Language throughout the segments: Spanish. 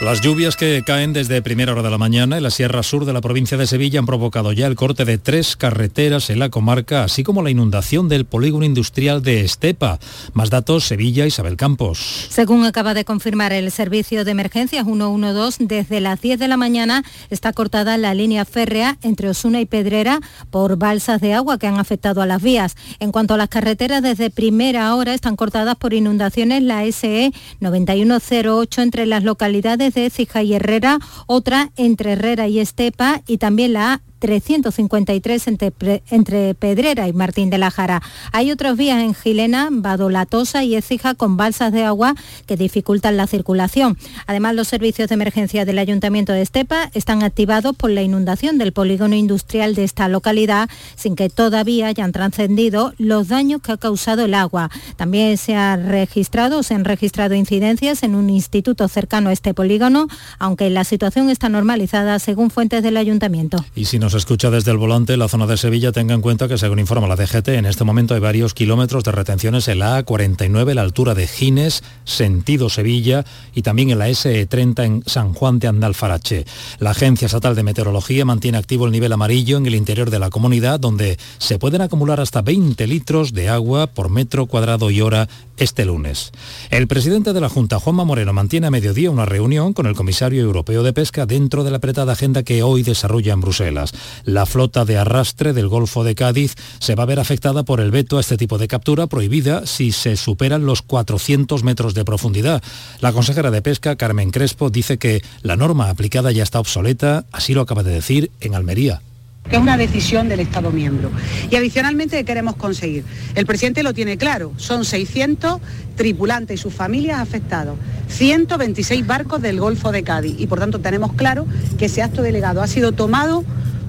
Las lluvias que caen desde primera hora de la mañana en la Sierra Sur de la provincia de Sevilla han provocado ya el corte de tres carreteras en la comarca, así como la inundación del polígono industrial de Estepa. Más datos, Sevilla, Isabel Campos. Según acaba de confirmar el servicio de emergencias 112, desde las 10 de la mañana está cortada la línea férrea entre Osuna y Pedrera por balsas de agua que han afectado a las vías. En cuanto a las carreteras, desde primera hora están cortadas por inundaciones la SE 9108 entre las localidades de Cija y Herrera, otra entre Herrera y Estepa y también la 353 entre, entre, Pedrera y Martín de la Jara. Hay otras vías en Gilena, Badolatosa y Ecija con balsas de agua que dificultan la circulación. Además, los servicios de emergencia del Ayuntamiento de Estepa están activados por la inundación del polígono industrial de esta localidad, sin que todavía hayan trascendido los daños que ha causado el agua. También se, ha registrado, se han registrado incidencias en un instituto cercano a este polígono, aunque la situación está normalizada según fuentes del Ayuntamiento. Y si nos escucha desde el volante, la zona de Sevilla, tenga en cuenta que según informa la DGT, en este momento hay varios kilómetros de retenciones en la A49, la altura de Gines, sentido Sevilla, y también en la SE30 en San Juan de Andalfarache. La Agencia Estatal de Meteorología mantiene activo el nivel amarillo en el interior de la comunidad, donde se pueden acumular hasta 20 litros de agua por metro cuadrado y hora este lunes. El presidente de la Junta, Juanma Moreno, mantiene a mediodía una reunión con el comisario europeo de pesca dentro de la apretada agenda que hoy desarrolla en Bruselas. La flota de arrastre del Golfo de Cádiz se va a ver afectada por el veto a este tipo de captura prohibida si se superan los 400 metros de profundidad. La consejera de Pesca, Carmen Crespo, dice que la norma aplicada ya está obsoleta, así lo acaba de decir en Almería que es una decisión del Estado miembro. Y adicionalmente, ¿qué queremos conseguir? El presidente lo tiene claro, son 600 tripulantes y sus familias afectados, 126 barcos del Golfo de Cádiz y por tanto tenemos claro que ese acto delegado ha sido tomado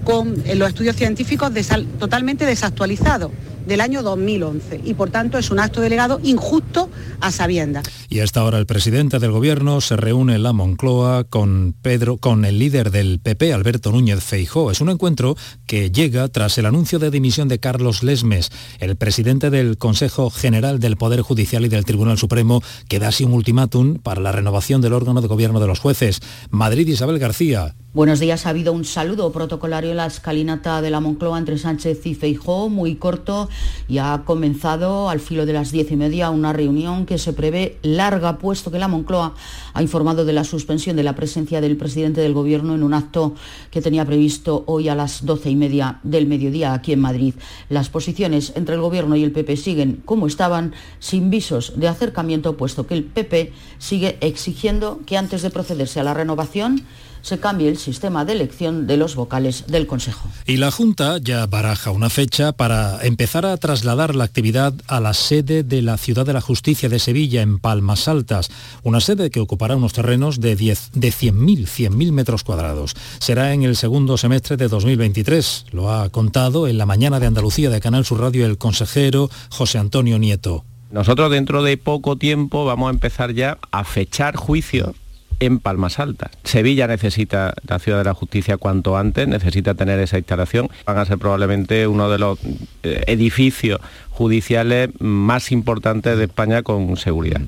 con los estudios científicos totalmente desactualizados del año 2011 y por tanto es un acto delegado injusto a sabiendas. Y a esta hora el presidente del gobierno se reúne en la Moncloa con Pedro con el líder del PP Alberto Núñez Feijó. Es un encuentro que llega tras el anuncio de dimisión de Carlos Lesmes, el presidente del Consejo General del Poder Judicial y del Tribunal Supremo, que da así un ultimátum para la renovación del órgano de gobierno de los jueces. Madrid Isabel García. Buenos días. Ha habido un saludo protocolario en la escalinata de la Moncloa entre Sánchez y Feijó, muy corto, y ha comenzado al filo de las diez y media una reunión que se prevé larga, puesto que la Moncloa ha informado de la suspensión de la presencia del presidente del Gobierno en un acto que tenía previsto hoy a las doce y media del mediodía aquí en Madrid. Las posiciones entre el Gobierno y el PP siguen como estaban, sin visos de acercamiento, puesto que el PP sigue exigiendo que antes de procederse a la renovación, se cambie el sistema de elección de los vocales del Consejo. Y la Junta ya baraja una fecha para empezar a trasladar la actividad a la sede de la Ciudad de la Justicia de Sevilla en Palmas Altas, una sede que ocupará unos terrenos de, 10, de 100.000 100 metros cuadrados. Será en el segundo semestre de 2023, lo ha contado en la mañana de Andalucía de Canal Sur Radio el consejero José Antonio Nieto. Nosotros dentro de poco tiempo vamos a empezar ya a fechar juicios en Palmas Altas. Sevilla necesita la Ciudad de la Justicia cuanto antes, necesita tener esa instalación. Van a ser probablemente uno de los eh, edificios judiciales más importantes de España con seguridad.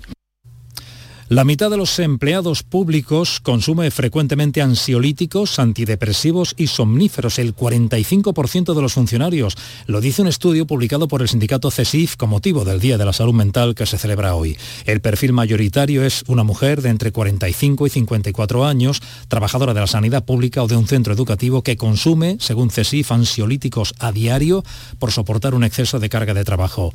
La mitad de los empleados públicos consume frecuentemente ansiolíticos, antidepresivos y somníferos, el 45% de los funcionarios. Lo dice un estudio publicado por el sindicato CESIF con motivo del Día de la Salud Mental que se celebra hoy. El perfil mayoritario es una mujer de entre 45 y 54 años, trabajadora de la sanidad pública o de un centro educativo que consume, según CESIF, ansiolíticos a diario por soportar un exceso de carga de trabajo.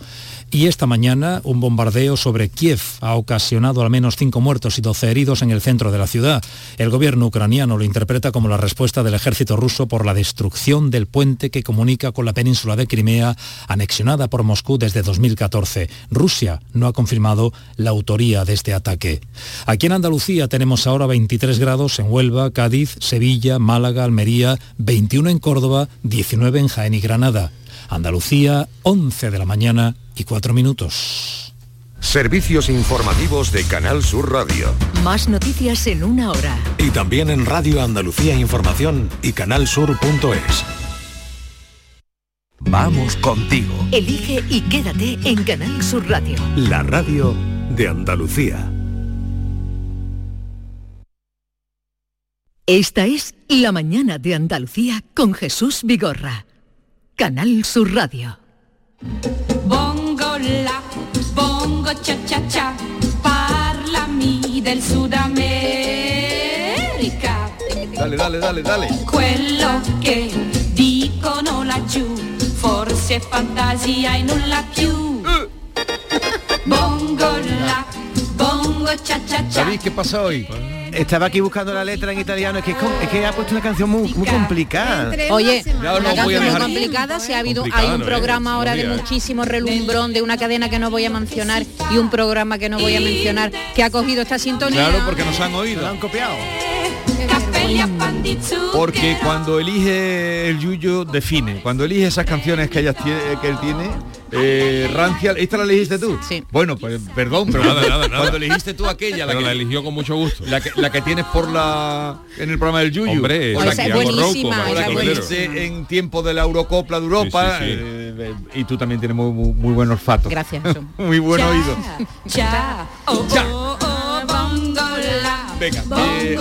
Y esta mañana un bombardeo sobre Kiev ha ocasionado al menos cinco muertos y 12 heridos en el centro de la ciudad. El gobierno ucraniano lo interpreta como la respuesta del ejército ruso por la destrucción del puente que comunica con la península de Crimea, anexionada por Moscú desde 2014. Rusia no ha confirmado la autoría de este ataque. Aquí en Andalucía tenemos ahora 23 grados en Huelva, Cádiz, Sevilla, Málaga, Almería, 21 en Córdoba, 19 en Jaén y Granada. Andalucía, 11 de la mañana y 4 minutos. Servicios informativos de Canal Sur Radio. Más noticias en una hora. Y también en Radio Andalucía Información y canalsur.es. Vamos contigo. Elige y quédate en Canal Sur Radio. La radio de Andalucía. Esta es La mañana de Andalucía con Jesús Vigorra. Canal Sur Radio. Bongo cha cha cha, parlami del Sudamerica. Dale, dale, dale, dale. Quello che dicono laggiù, forse è fantasia e nulla più. Bongo la, bongo cha cha cha. David, ¿qué pasa hoy? Estaba aquí buscando la letra en italiano, es que, es ha puesto una canción muy, muy complicada. Oye, una canción muy complicada, si ha habido, hay un ¿no? programa Eh? ahora de ¿eh? muchísimo relumbrón de una cadena que no voy a mencionar y un programa que no voy a mencionar que ha cogido esta sintonía. Claro, porque nos han oído. Lo han copiado. Porque cuando elige el Yuyo define, cuando elige esas canciones que, ella tiene, que él tiene, eh, Rancia, ¿esta la elegiste tú? Sí. Bueno, pues perdón, pero Nada, cuando, nada, nada. cuando elegiste tú aquella, la Pero que, la eligió con mucho gusto. la que, la que tienes por la en el programa del Yuyu. Hombre, o la que, elegiste en tiempo de la Eurocopla de Europa. Sí, sí, sí. eh, y tú también tienes muy, muy, muy buen olfato. Gracias, muy buen Cha, oído. cha, oh, oh, oh. Venga, eh,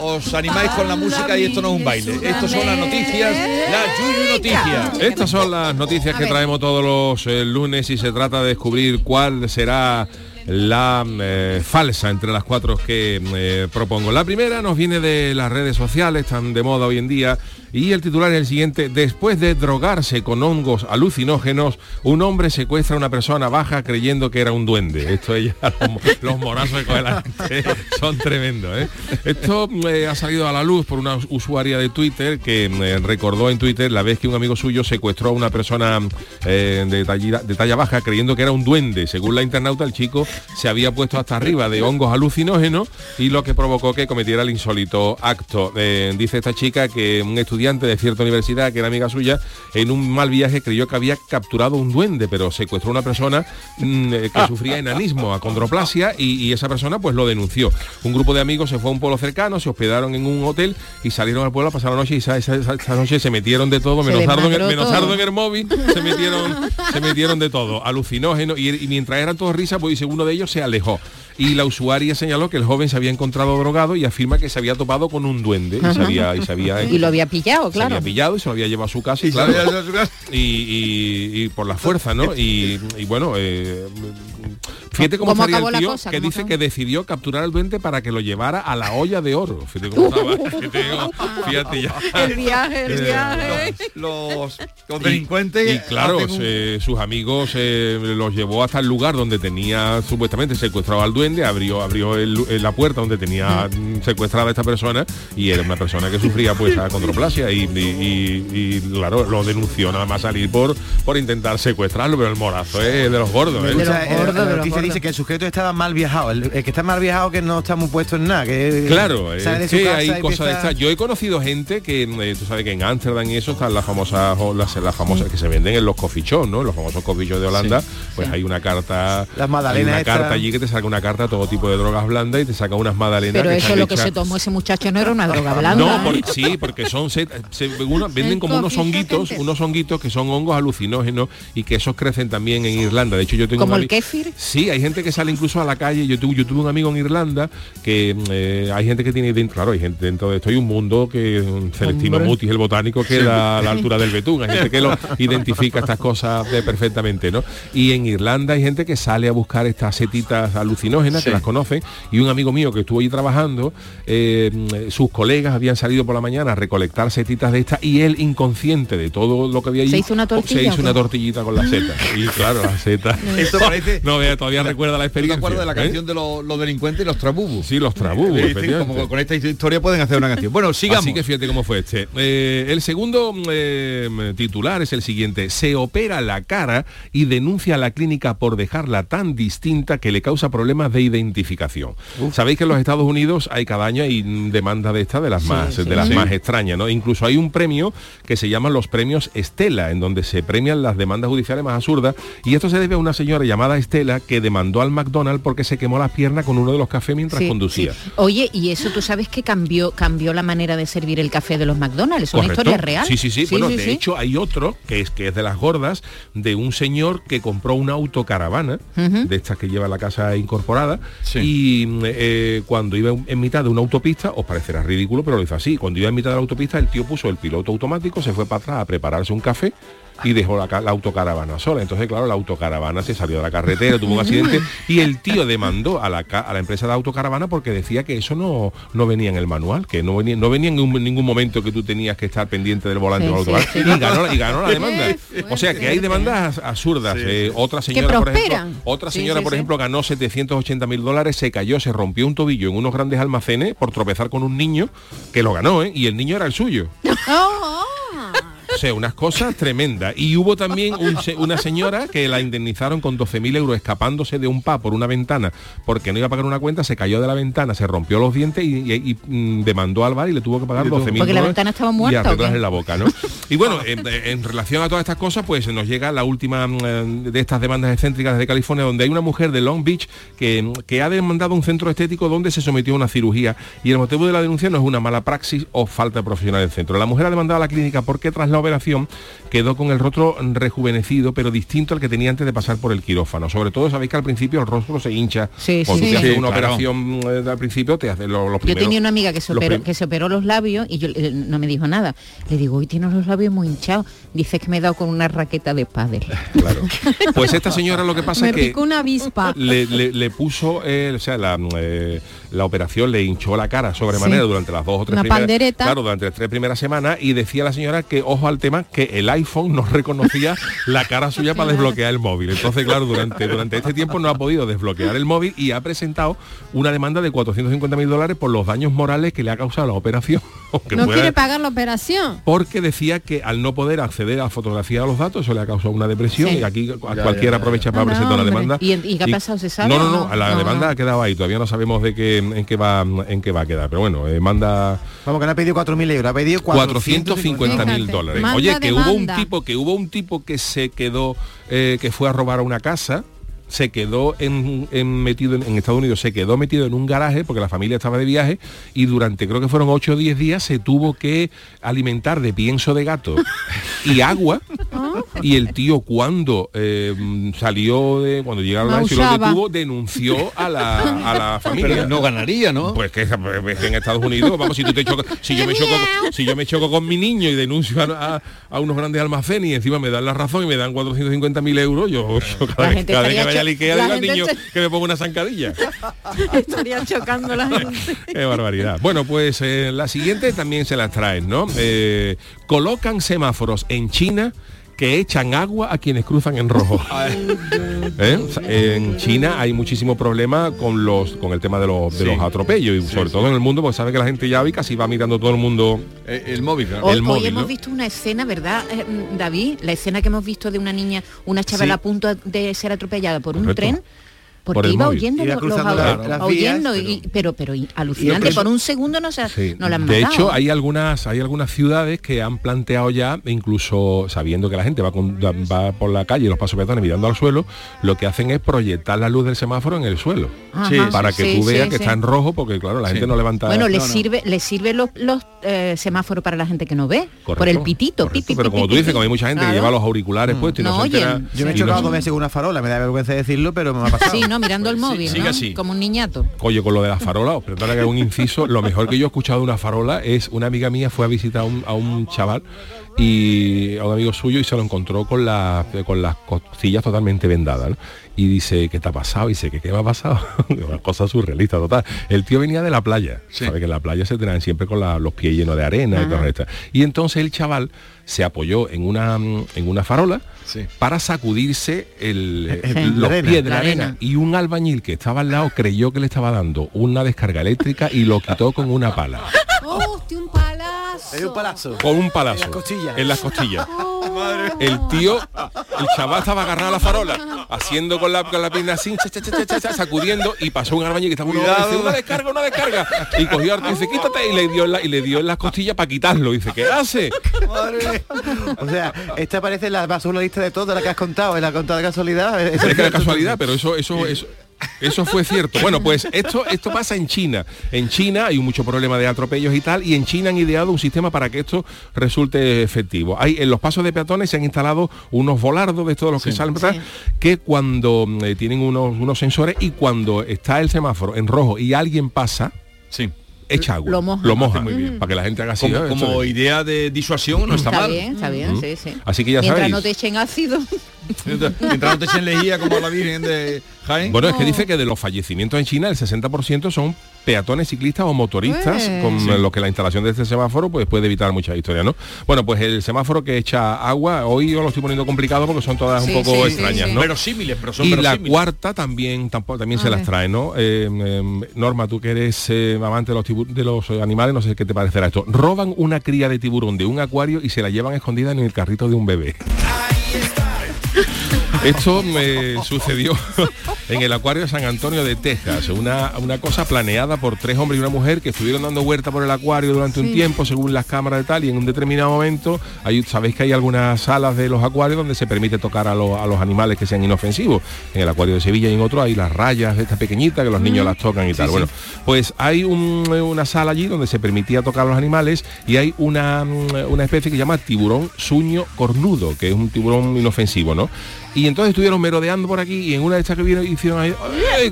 os, animáis con la música y esto no es un baile. Estos son las noticias, las Yuyu Noticias. Estas son las noticias que traemos todos los eh, lunes y se trata de descubrir cuál será la eh, falsa entre las cuatro que eh, propongo. La primera nos viene de las redes sociales, tan de moda hoy en día, y el titular es el siguiente. Después de drogarse con hongos alucinógenos, un hombre secuestra a una persona baja creyendo que era un duende. Esto es ya los, mo- los morazos que la son tremendos. ¿eh? Esto eh, ha salido a la luz por una usuaria de Twitter que eh, recordó en Twitter la vez que un amigo suyo secuestró a una persona de, talla, de talla baja creyendo que era un duende. Según la internauta, el chico se había puesto hasta arriba de hongos alucinógenos y lo que provocó que cometiera el insólito acto. Dice esta chica que un estudiante de cierta universidad, que era amiga suya, en un mal viaje creyó que había capturado un duende, pero secuestró a una persona mm, eh, que sufría enanismo, acondroplasia, y, y esa persona pues lo denunció. Un grupo de amigos se fue a un pueblo cercano, se hospedaron en un hotel y salieron al pueblo a pasar la noche y esa, esa- noche se metieron de todo, menos sardo, en menos todo. en el móvil, se metieron, se metieron de todo, alucinógeno, y, y mientras eran todos risas, pues dice uno de ellos se alejó. Y la usuaria señaló que el joven se había encontrado drogado y afirma que se había topado con un duende y se había, y se había, Y lo había pillado, se claro. había pillado y se lo había llevado a su casa y, Y claro, se y, y- y por la fuerza, ¿no? Y, y bueno, eh, fíjate cómo, ¿Cómo estaría acabó el la tío cosa? que ¿Cómo dice acabó? que decidió capturar al duende para que lo llevara a la olla de oro. Fíjate cómo estaba, fíjate, ya. El viaje, el Eh, viaje. Los, los delincuentes. Y claro, un- se- sus amigos eh, los llevó hasta el lugar donde tenía supuestamente secuestrado al duende, abrió, abrió el- eh, la puerta donde tenía mm, secuestrada a esta persona y era una persona que sufría pues acondroplasia y, y- y- y, claro, lo denunció nada más salir por, por intentar secuestrarlo, pero el morazo es de los gordos. ¿eh? De los eh, gordos, la de los noticia dice que el sujeto estaba mal viajado. El, el que está mal viajado que no está muy puesto en nada. Que Claro, sale de es su que casa hay cosas de empieza- estas. Yo he conocido gente que, eh, tú sabes que en Ámsterdam y eso están las famosas, las, las famosas que se venden en los coffee shops, ¿no? Los famosos coffee shops de Holanda, pues hay una carta, Las hay magdalenas una carta allí que te saca una carta a todo tipo de drogas blandas y te saca unas magdalenas. Pero que eso lo que se tomó ese muchacho no era una droga blanda. no, por- sí, porque son se- se- uno- venden El como unos honguitos, unos honguitos que son hongos alucinógenos y que esos crecen también en Irlanda. De hecho, yo tengo Como el kéfir. Sí, hay gente que sale incluso a la calle. Yo tuve, yo tuve un amigo en Irlanda que eh, hay gente que tiene dentro, claro, hay gente dentro de esto. Hay un mundo que mm, Celestino Hombre. Mutis, el botánico, queda a la altura del betún. Hay gente que lo identifica estas cosas de perfectamente, ¿no? Y en Irlanda hay gente que sale a buscar estas setitas alucinógenas, que las conocen. Y un amigo mío que estuvo allí trabajando, eh, sus colegas habían salido por la mañana a recolectar setitas de estas y él inconsciente de todo lo que había allí ¿Se hizo una tortilla se o hizo qué? una tortillita con la seta y claro la seta Esto parece- no vea todavía recuerda la ¿Tú te experiencia acuerdas de la ¿eh? canción de los, los delincuentes y los trabubos? sí los efectivamente. como con esta historia pueden hacer una canción. Bueno, sigamos. Así que fíjate cómo fue este. Eh, el segundo eh, titular es el siguiente. Se opera la cara y denuncia a la clínica por dejarla tan distinta que le causa problemas de identificación. Sabéis que en los Estados Unidos hay cada año hay demanda de esta de las más sí. de las Sí. más extrañas, ¿no? Incluso hay un premio que se llaman los premios Estela, en donde se premian las demandas judiciales más absurdas y esto se debe a una señora llamada Estela que demandó al McDonald's porque se quemó las piernas con uno de los cafés mientras Sí, conducía. sí. Oye, y eso tú sabes que cambió, cambió la manera de servir el café de los McDonald's. Es una historia real. Sí, sí, sí. bueno, sí, de sí. hecho hay otro que es que es de las gordas, de un señor que compró una autocaravana, Ujú. de estas que lleva la casa incorporada, y eh, cuando iba en mitad de una autopista, os parecerá ridículo, pero lo hizo así. Cuando iba en mitad de la autopista, el tío puso el piloto automático, se fue para atrás a prepararse un café y dejó la, ca- la autocaravana sola. Entonces, claro, la autocaravana se salió de la carretera, tuvo un accidente y el tío demandó a la, a la empresa de autocaravana porque decía que eso no, no venía en el manual, que no venía, no venía en un- ningún momento que tú tenías que estar pendiente del volante Sí, autocar. sí. Y, ganó, la- y ganó la demanda. O sea que hay demandas absurdas. Eh, otra señora, por ejemplo, otra señora, sí, por sí. ejemplo, ganó 780 mil dólares, se cayó, se rompió un tobillo en unos grandes almacenes por tropezar con un niño que lo ganó, ¿eh? y el niño era el suyo. O sea, unas cosas tremendas. Y hubo también un una señora que la indemnizaron con 12.000 euros escapándose de un pa por una ventana porque no iba a pagar una cuenta, se cayó de la ventana, se rompió los dientes y, y- y, mm, demandó al bar y le tuvo que pagar 12.000 Porque la ventana estaba y muerta, ¿o qué? arreglarle la boca, ¿no? Y bueno, en, en relación a todas estas cosas, pues nos llega la última mm, eh, de estas demandas excéntricas de California, donde hay una mujer de Long Beach que, que ha demandado un centro estético donde se sometió a una cirugía y el motivo de la denuncia no es una mala praxis o falta de profesional del centro. La mujer ha demandado a la clínica porque tras la operación quedó con el rostro rejuvenecido, pero distinto al que tenía antes de pasar por el quirófano. Sobre todo sabéis que al principio el rostro se hincha. Sí, Cuando sí, te sí. haces una claro. operación eh, al principio te hace lo, los Yo primeros- tenía una amiga que se, operó, prim- que se operó los labios y yo eh, no me dijo nada. Le digo, hoy tienes los labios muy hinchados. Dice que me he dado con una raqueta de pádel. Claro. Pues esta señora lo que pasa Me es que picó una avispa. le, le- le puso, eh, o sea, la, eh, la operación le hinchó la cara sobremanera Sí. durante las dos o tres Una primeras pandereta. claro, durante las tres primeras semanas y decía la señora que ojo al tema que el iPhone no reconocía la cara suya para desbloquear el móvil. Entonces, claro, durante, durante este tiempo no ha podido desbloquear el móvil y ha presentado una demanda de 450 mil dólares por los daños morales que le ha causado la operación. No pueda- quiere pagar la operación. porque decía que al no poder acceder a fotografía de los datos eso le ha causado una depresión Sí. y aquí a Ya, cualquiera ya, ya. aprovecha para presentar una hombre. demanda. ¿Y y qué ha pasado? ¿Se sabe No, no, no, no? la No, demanda no. ha quedado ahí, todavía no sabemos de qué en qué va en qué va a quedar, pero bueno, eh, manda Vamos, que no ha pedido 4.000 euros, ha pedido 450 mil Fíjate, dólares. Oye, que hubo un tipo, que hubo un tipo que se quedó, eh, que fue a robar a una casa, se quedó en, en- metido en, en Estados Unidos, se quedó metido en un garaje porque la familia estaba de viaje y durante creo que fueron 8 o 10 días se tuvo que alimentar de pienso de gato y agua y el tío cuando eh, salió de cuando llegaron a y lo detuvo denunció a la, a la familia Pero no ganaría, ¿no? pues que, pues en Estados Unidos, vamos, si tú te chocas, si yo me choco, si yo me choco con mi niño y denuncio a, a- a unos grandes almacenes y encima me dan la razón y me dan 450 mil euros, yo, yo cada, La vez, gente cada vez que vaya Ikea digo al niño se- que me ponga una zancadilla. Estaría chocando la gente. Qué barbaridad. Bueno, pues eh, la siguiente también se las traen, ¿no? Eh, colocan semáforos en China que echan agua a quienes cruzan en rojo. ¿Eh? O sea, En China hay muchísimo problema con los con el tema de los, de los atropellos y sobre todo en el mundo, porque sabe que la gente ya casi va mirando todo el mundo Eh, el móvil, claro. Hoy, el hoy móvil, hemos ¿no? visto una escena, ¿verdad, eh, David? La escena que hemos visto de una niña, una chavala Sí. a punto de ser atropellada por un tren. Porque Por iba móvil. oyendo Iba los, los cruzando audios, la- las oyendo vías, y- pero pero y- alucinante por un segundo no se Sí. no la han de matado. hecho, hay algunas, hay algunas ciudades que han planteado ya, incluso sabiendo que la gente va, con- va por la calle, los pasos peatones mirando al suelo, lo que hacen es proyectar la luz del semáforo en el suelo. Ajá. Sí, Para que Sí, tú veas sí, que sí. está en rojo, porque claro, la Sí. gente no levanta. Bueno, le No, no. sirve, le sirve los, los eh, semáforos para la gente que no ve, por el pitito, correcto, pi, pi, pero como tú dices, como hay mucha gente que lleva los auriculares puestos y no, se entera. Yo me he chocado con veces con una farola, me da vergüenza decirlo, pero me ha pasado. Sí, no, mirando el móvil, sigue ¿no? así. Como un niñato. Oye, con lo de las farolas, os perdona que un inciso, lo mejor que yo he escuchado de una farola es una amiga mía fue a visitar a un, a un chaval y a un amigo suyo y se lo encontró con, la- con las costillas totalmente vendadas. ¿no? Y dice, ¿qué te ha pasado? Y dice, ¿qué, qué me ha pasado? una cosa surrealista total. El tío venía de la playa, sabe que en la playa se traen siempre con la- los pies llenos de arena y todo esto. Y entonces el chaval se apoyó en una, en una farola Sí. para sacudirse el- Sí. los arena. pies de la arena. arena. Y un albañil que estaba al lado creyó que le estaba dando una descarga eléctrica y lo quitó con una pala. ¡Hostia, un palazo! Hay un palazo. Con un palazo. En las costillas. En las costillas. el tío, el chaval estaba agarrado a la farola, haciendo con la, con la pierna así, cha, cha, cha, cha, cha, cha, sacudiendo, y pasó un albañil que estaba uno, dice, una descarga, una descarga. Y cogió y dice, quítate, y le dio en la, y le dio en las costillas para quitarlo. Y dice, ¿qué hace? O sea, esta parece la más lista de todo la que has contado, la contado de casualidad. Es que era casualidad, pero eso, eso, eso, eso fue cierto. Bueno, pues esto, esto pasa en China. En China hay mucho problema de atropellos y tal, y en China han ideado un sistema para que esto resulte efectivo. Hay en los pasos de peatones se han instalado unos volardos de todos los que salen para atrás, que cuando eh, tienen unos, unos sensores y cuando está el semáforo en rojo y alguien pasa, sí. Echa agua. Lo moja. moja, Muy bien. para que la gente haga así. Como, como idea de disuasión no está, Está mal. bien, está bien, Mm. sí, sí. Así que ya Mientras sabéis. no te echen ácido. Mientras no te echen lejía como la Virgen de Jaén. Bueno, es que dice que de los fallecimientos en China el 60% son peatones, ciclistas o motoristas, Pues. con Sí. lo que la instalación de este semáforo pues puede evitar muchas historias, ¿no? Bueno, pues el semáforo que echa agua, hoy yo lo estoy poniendo complicado porque son todas Sí, un poco sí, extrañas, sí, sí. ¿no? Verosímiles, pero son y la cuarta también tampoco también se las trae, ¿no? Eh, eh, Norma, tú que eres eh, amante de los, de los eh, animales, no sé qué te parecerá esto. Roban una cría de tiburón de un acuario y se la llevan escondida en el carrito de un bebé. Esto me sucedió en el acuario de San Antonio de Texas, una, una cosa planeada por tres hombres y una mujer que estuvieron dando vuelta por el acuario durante un tiempo, según las cámaras de tal, y en un determinado momento, hay, sabéis que hay algunas salas de los acuarios donde se permite tocar a, los- a los animales que sean inofensivos. En el acuario de Sevilla y en otro hay las rayas de esta pequeñita que los niños las tocan y tal. sí. Bueno, pues hay un- una sala allí donde se permitía tocar a los animales y hay una, una especie que se llama tiburón suño cornudo, que es un tiburón inofensivo, ¿no? Y entonces estuvieron merodeando por aquí y en una de estas que vieron hicieron ahí,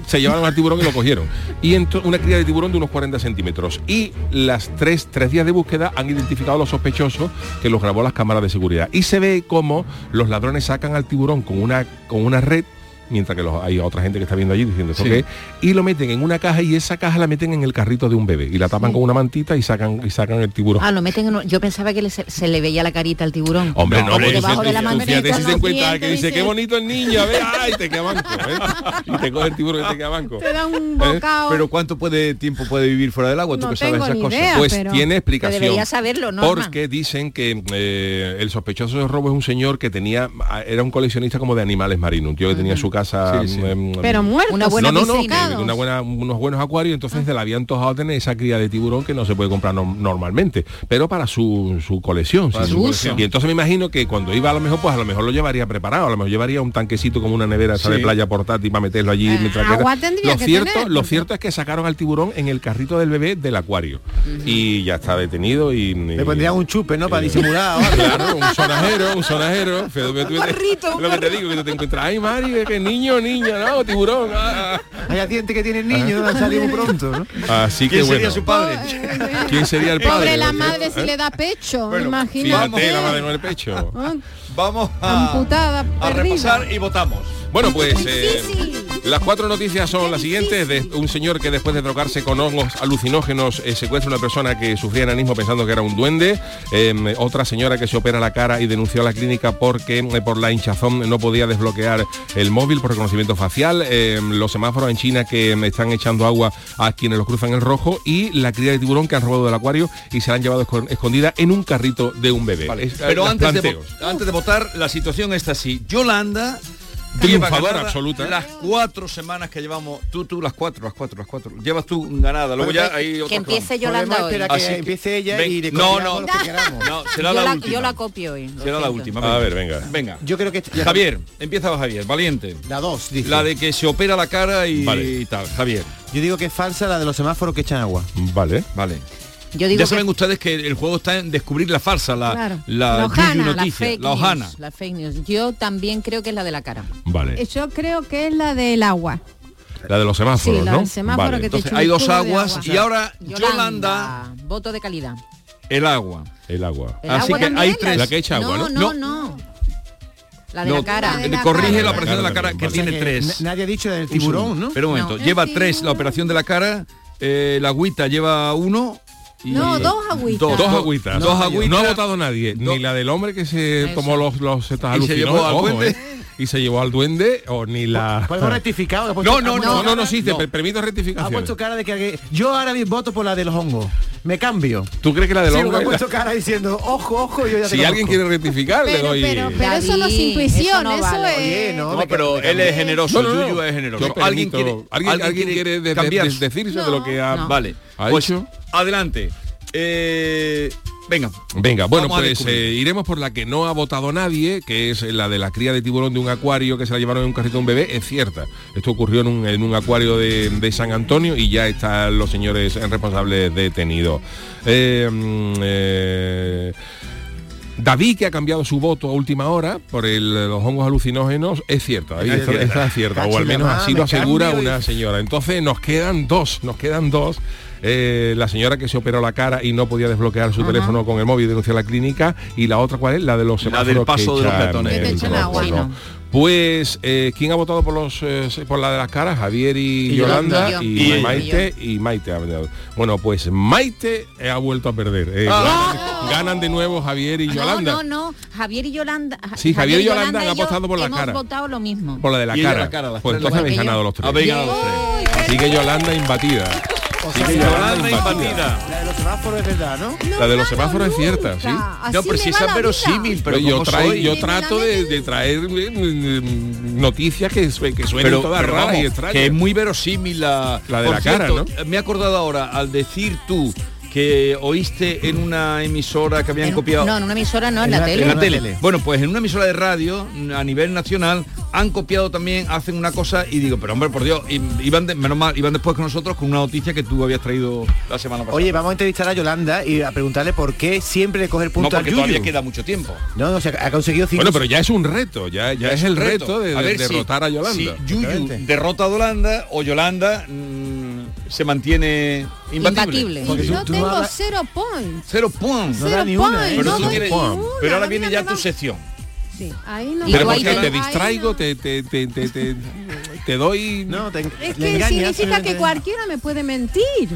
se llevaron al tiburón y lo cogieron. Y una cría de tiburón de unos 40 centímetros. Y las tres, tres días de búsqueda han identificado a los sospechosos que los grabó las cámaras de seguridad. Y se ve cómo los ladrones sacan al tiburón con una, con una red mientras que los- hay otra gente que está viendo allí diciendo esto Sí. qué y lo meten en una caja y esa caja la meten en el carrito de un bebé y la tapan con una mantita y sacan y sacan el tiburón. Ah, lo meten en un- Yo pensaba que le- se, se le veía la carita al tiburón. Hombre, no, hombre, debajo de la fíjate si los se encuentra que dientes, dice, qué dice- bonito el niño, a ver, ay, te queda banco, ¿eh? Y te coge el tiburón y te queda banco. Te da un ¿Eh? bocado. Pero ¿cuánto puede tiempo puede vivir fuera del agua? Tú No que sabes tengo esas ni cosas. idea. Pues tiene explicación. Debería saberlo, Norma. Porque dicen que eh, el sospechoso de robo es un señor que tenía, era un coleccionista como de animales marinos, un tío que tenía en su casa Sí, sí. em, Pero muerto. Una buena no, no, no, piscina. que- que una buena, unos buenos acuarios, entonces se le había antojado tener esa cría de tiburón que no se puede comprar no- normalmente, pero para su, su colección. Para sí. su colección. Y entonces me imagino que cuando iba a lo mejor, pues a lo mejor lo llevaría preparado, a lo mejor llevaría un tanquecito como una nevera esa de playa portátil para meterlo allí. mientras que- agua lo que cierto, tener, lo porque- cierto es que sacaron al tiburón en el carrito del bebé del acuario y ya está detenido y, y- Le pondrían un chupe, ¿no? Para Eh, disimular. Claro, un sonajero, un sonajero. Lo que te digo, que te encuentras, ay Mari, que niño, niña, no, tiburón. ah". Hay accidentes que tienen niños, no han salido muy pronto, ¿no? Así que ¿Quién bueno. sería su padre? ¿Quién sería el padre? Pobre la madre si ¿eh? le da pecho, Bueno, imagínate. Fíjate, la madre con el pecho. Ah, Vamos a, Amputada, a repasar y votamos. Bueno, pues eh, las cuatro noticias son las siguientes. De un señor que después de drogarse con hongos alucinógenos eh, secuestra a una persona que sufría enanismo pensando que era un duende. Eh, otra señora que se opera la cara y denunció a la clínica porque eh, por la hinchazón no podía desbloquear el móvil por reconocimiento facial. Eh, los semáforos en China que me están echando agua a quienes los cruzan el rojo. Y la cría de tiburón que han robado del acuario y se la han llevado escon- escondida en un carrito de un bebé. Vale. Es- Pero antes de, antes de votar, la situación está así. Yolanda Triunfadora absoluta. Las cuatro semanas que llevamos, tú, tú, las cuatro, las cuatro, las cuatro. Llevas tú ganada. Luego ya hay otros que empiece. Yolanda hoy. esperar que Así que- empiece ella Ven, y no, no, lo que queramos. No, será yo, la, la, última. yo la copio hoy. será la siento. última. A venga. ver, venga. Venga. Yo creo que... Javier, empieza Javier, valiente. La dos, dice. La de que se opera la cara y, Vale. y tal. Javier, Yo digo que es falsa la de los semáforos que echan agua. Vale. vale. Yo digo Ya que- saben ustedes que el juego está en descubrir la farsa, la, Claro. la, La noticia, fake la news, hojana. la fake news. Yo también creo que es la de la cara. Vale. Yo creo que es la del agua. La de los semáforos, Sí, la ¿no? del semáforo Vale. que te Entonces un hay dos aguas agua. y ahora Yolanda, Yolanda, voto de calidad. el agua. El agua. El Así agua que hay tres. La que echa agua, ¿no? No, no, no. La de No, la cara. La de la corrige cara. la operación de la cara que vale. tiene que tres. na- Nadie ha dicho del tiburón. ¿no? Pero un momento, No. lleva tres la operación de la cara, eh, la agüita lleva uno. No, dos agüitas. Dos, agüitas. Dos agüitas. No ha votado nadie. Dos- Ni la del hombre que se Eso. tomó los, los Y se llevó alucinógenos. al Ojo, puente. Y se llevó al duende o ni la... Pues rectificado. ha puesto- No, no, ha no, no, no, sí, te permito Ha rectificación. puesto cara de que yo ahora mismo voto por la de los hongos. Me cambio. ¿Tú crees que la del Sí, hongo ha puesto cara diciendo, ojo, ojo, yo ya Si alguien quiere rectificar, le Pero, doy... pero, pero eso no es intuición, eso no eso, vale. es... Oye, no, pero él es generoso, No, no, no. Yuyu es generoso. Yo ¿Alguien quiere, ¿Alguien, alguien quiere de- de- cambiar? de- decirse de lo que ha... No. Vale, ¿Ha pues adelante. Eh, venga. Venga, bueno, pues eh, iremos por la que no ha votado nadie, que es la de la cría de tiburón de un acuario que se la llevaron en un carrito de un bebé, es cierta. Esto ocurrió en un, en un acuario de, de San Antonio y ya están los señores responsables detenidos. Eh, mm, David, que ha cambiado su voto a última hora por el- los hongos alucinógenos, es cierto, David, Es cierto, o al menos así lo asegura una señora. Entonces nos quedan dos, nos quedan dos. Eh, la señora que se operó la cara y no podía desbloquear su teléfono con el móvil y denunció la clínica. Y la otra, ¿cuál es? La de los La del semáforos paso que de los peatones. ¿no? Pues, eh, ¿quién ha votado por los eh, por la de las caras? Javier y, Y Yolanda, y. Maite y Maite ha votado. Bueno, pues Maite ha vuelto a perder. Eh, ganan, ganan de nuevo Javier y No, Yolanda. no, no. Javier y Yolanda. Sí, Javier y Yolanda han apostado por la hemos cara. votado lo mismo. Por la de la cara. la cara, las pues entonces habéis ganado los tres. Habéis ganado los tres. Así que Yolanda imbatida. Sigue imbatida. La de los semáforos es verdad, ¿no? La de los semáforos es cierta, sí. No, pero si esa es verosímil, pero yo, ¿cómo trae- soy? yo trato de, de traer eh, mm, noticias que, sue- que suenen pero, todas pero raras vamos, y extrañas. que es muy verosímil la, La de Por la cara, cierto, Me he acordado ahora al decir tú que oíste en una emisora que habían En- copiado No, en una emisora no, en, la, tele. en la tele. la tele. Bueno, pues en una emisora de radio a nivel nacional han copiado también, hacen una cosa y digo, pero hombre, por Dios, y- iban de- menos mal, iban después con nosotros con una noticia que tú habías traído la semana pasada. Oye, vamos a entrevistar a Yolanda y a preguntarle por qué siempre le coge el no, punto porque al todavía queda mucho tiempo. No, no, o sea, ha conseguido cinco... Bueno, pero ya es un reto, ya, ya es, el reto, de, A de ver si- derrotar a Yolanda. Si Yuyu derrota a Yolanda o Yolanda mm, se mantiene imbatible. Imbatible. Porque Y tú- yo no tengo cero points. Cero points. No da Cero ni una, points, ¿eh? Pero, no tienes- ni una, pero ahora viene ya tu sección. Sí, ahí no Y Pero porque te- distraigo, no. te, te, te, te, te- te doy... No, te, Es que engañas, significa que simplemente. cualquiera me puede mentir.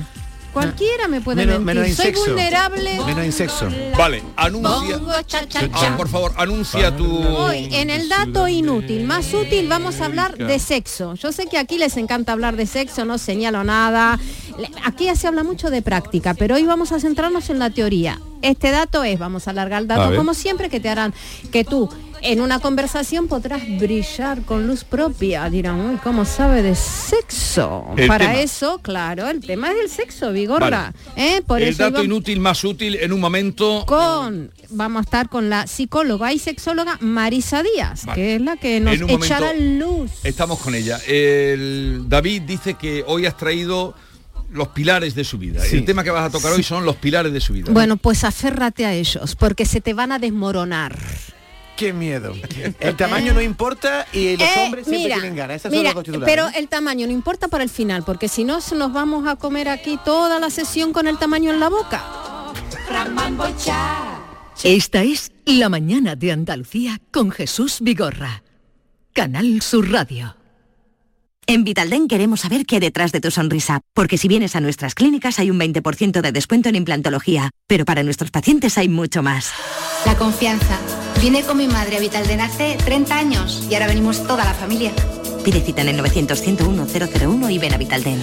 Cualquiera me puede Menos- mentir. menos Soy vulnerable. Menos en sexo. Vale, anuncia. Bongo, cha, cha, Ah, por favor, anuncia tu. Hoy, en el dato inútil, más útil, vamos a hablar de sexo. Yo sé que aquí les encanta hablar de sexo, no señalo nada. Aquí ya se habla mucho de práctica, pero hoy vamos a centrarnos en la teoría. Este dato es, vamos a alargar el dato como siempre, que te harán que tú en una conversación podrás brillar con luz propia. Dirán, uy, ¿cómo sabe de sexo? El Para tema. eso, claro, el tema es el sexo, Vigorra. Vale. ¿eh? Por el eso dato iba- inútil más útil en un momento. con vamos a estar con la psicóloga y sexóloga Marisa Díaz, Vale. que es la que nos echará luz. Estamos con ella. El David dice que hoy has traído los pilares de su vida. Sí. El tema que vas a tocar hoy son los pilares de su vida. Bueno, pues aférrate a ellos, porque se te van a desmoronar. Qué miedo. El tamaño no importa y los Eh, hombres siempre mira, tienen ganas. Esas son mira, las dos titulares, pero el tamaño no importa para el final, porque si no se nos vamos a comer aquí toda la sesión con el tamaño en la boca. Esta es La mañana de Andalucía con Jesús Vigorra. Canal Sur Radio. En Vitalden queremos saber qué hay detrás de tu sonrisa, porque si vienes a nuestras clínicas hay un 20% de descuento en implantología, pero para nuestros pacientes hay mucho más. La confianza. Vine con mi madre a Vitalden hace 30 años y ahora venimos toda la familia. Pide cita en el 900-101-001 y ven a Vitalden.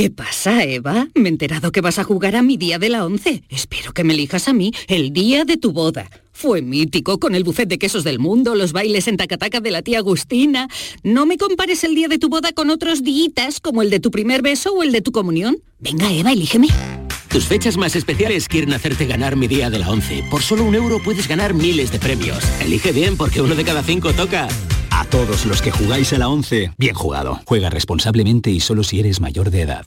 ¿Qué pasa, Eva? Me he enterado que vas a jugar a mi día de la once. Espero que me elijas a mí el día de tu boda. Fue mítico con el buffet de quesos del mundo, los bailes en tacataca de la tía Agustina. No me compares el día de tu boda con otros días como el de tu primer beso o el de tu comunión. Venga, Eva, elígeme. Tus fechas más especiales quieren hacerte ganar mi día de la 11. Por solo un euro puedes ganar miles de premios. Elige bien porque uno de cada cinco toca. A todos los que jugáis a la 11, bien jugado. Juega responsablemente y solo si eres mayor de edad.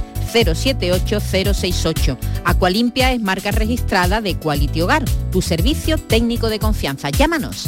078-068. Aqualimpia es marca registrada de Quality Hogar, tu servicio técnico de confianza. Llámanos.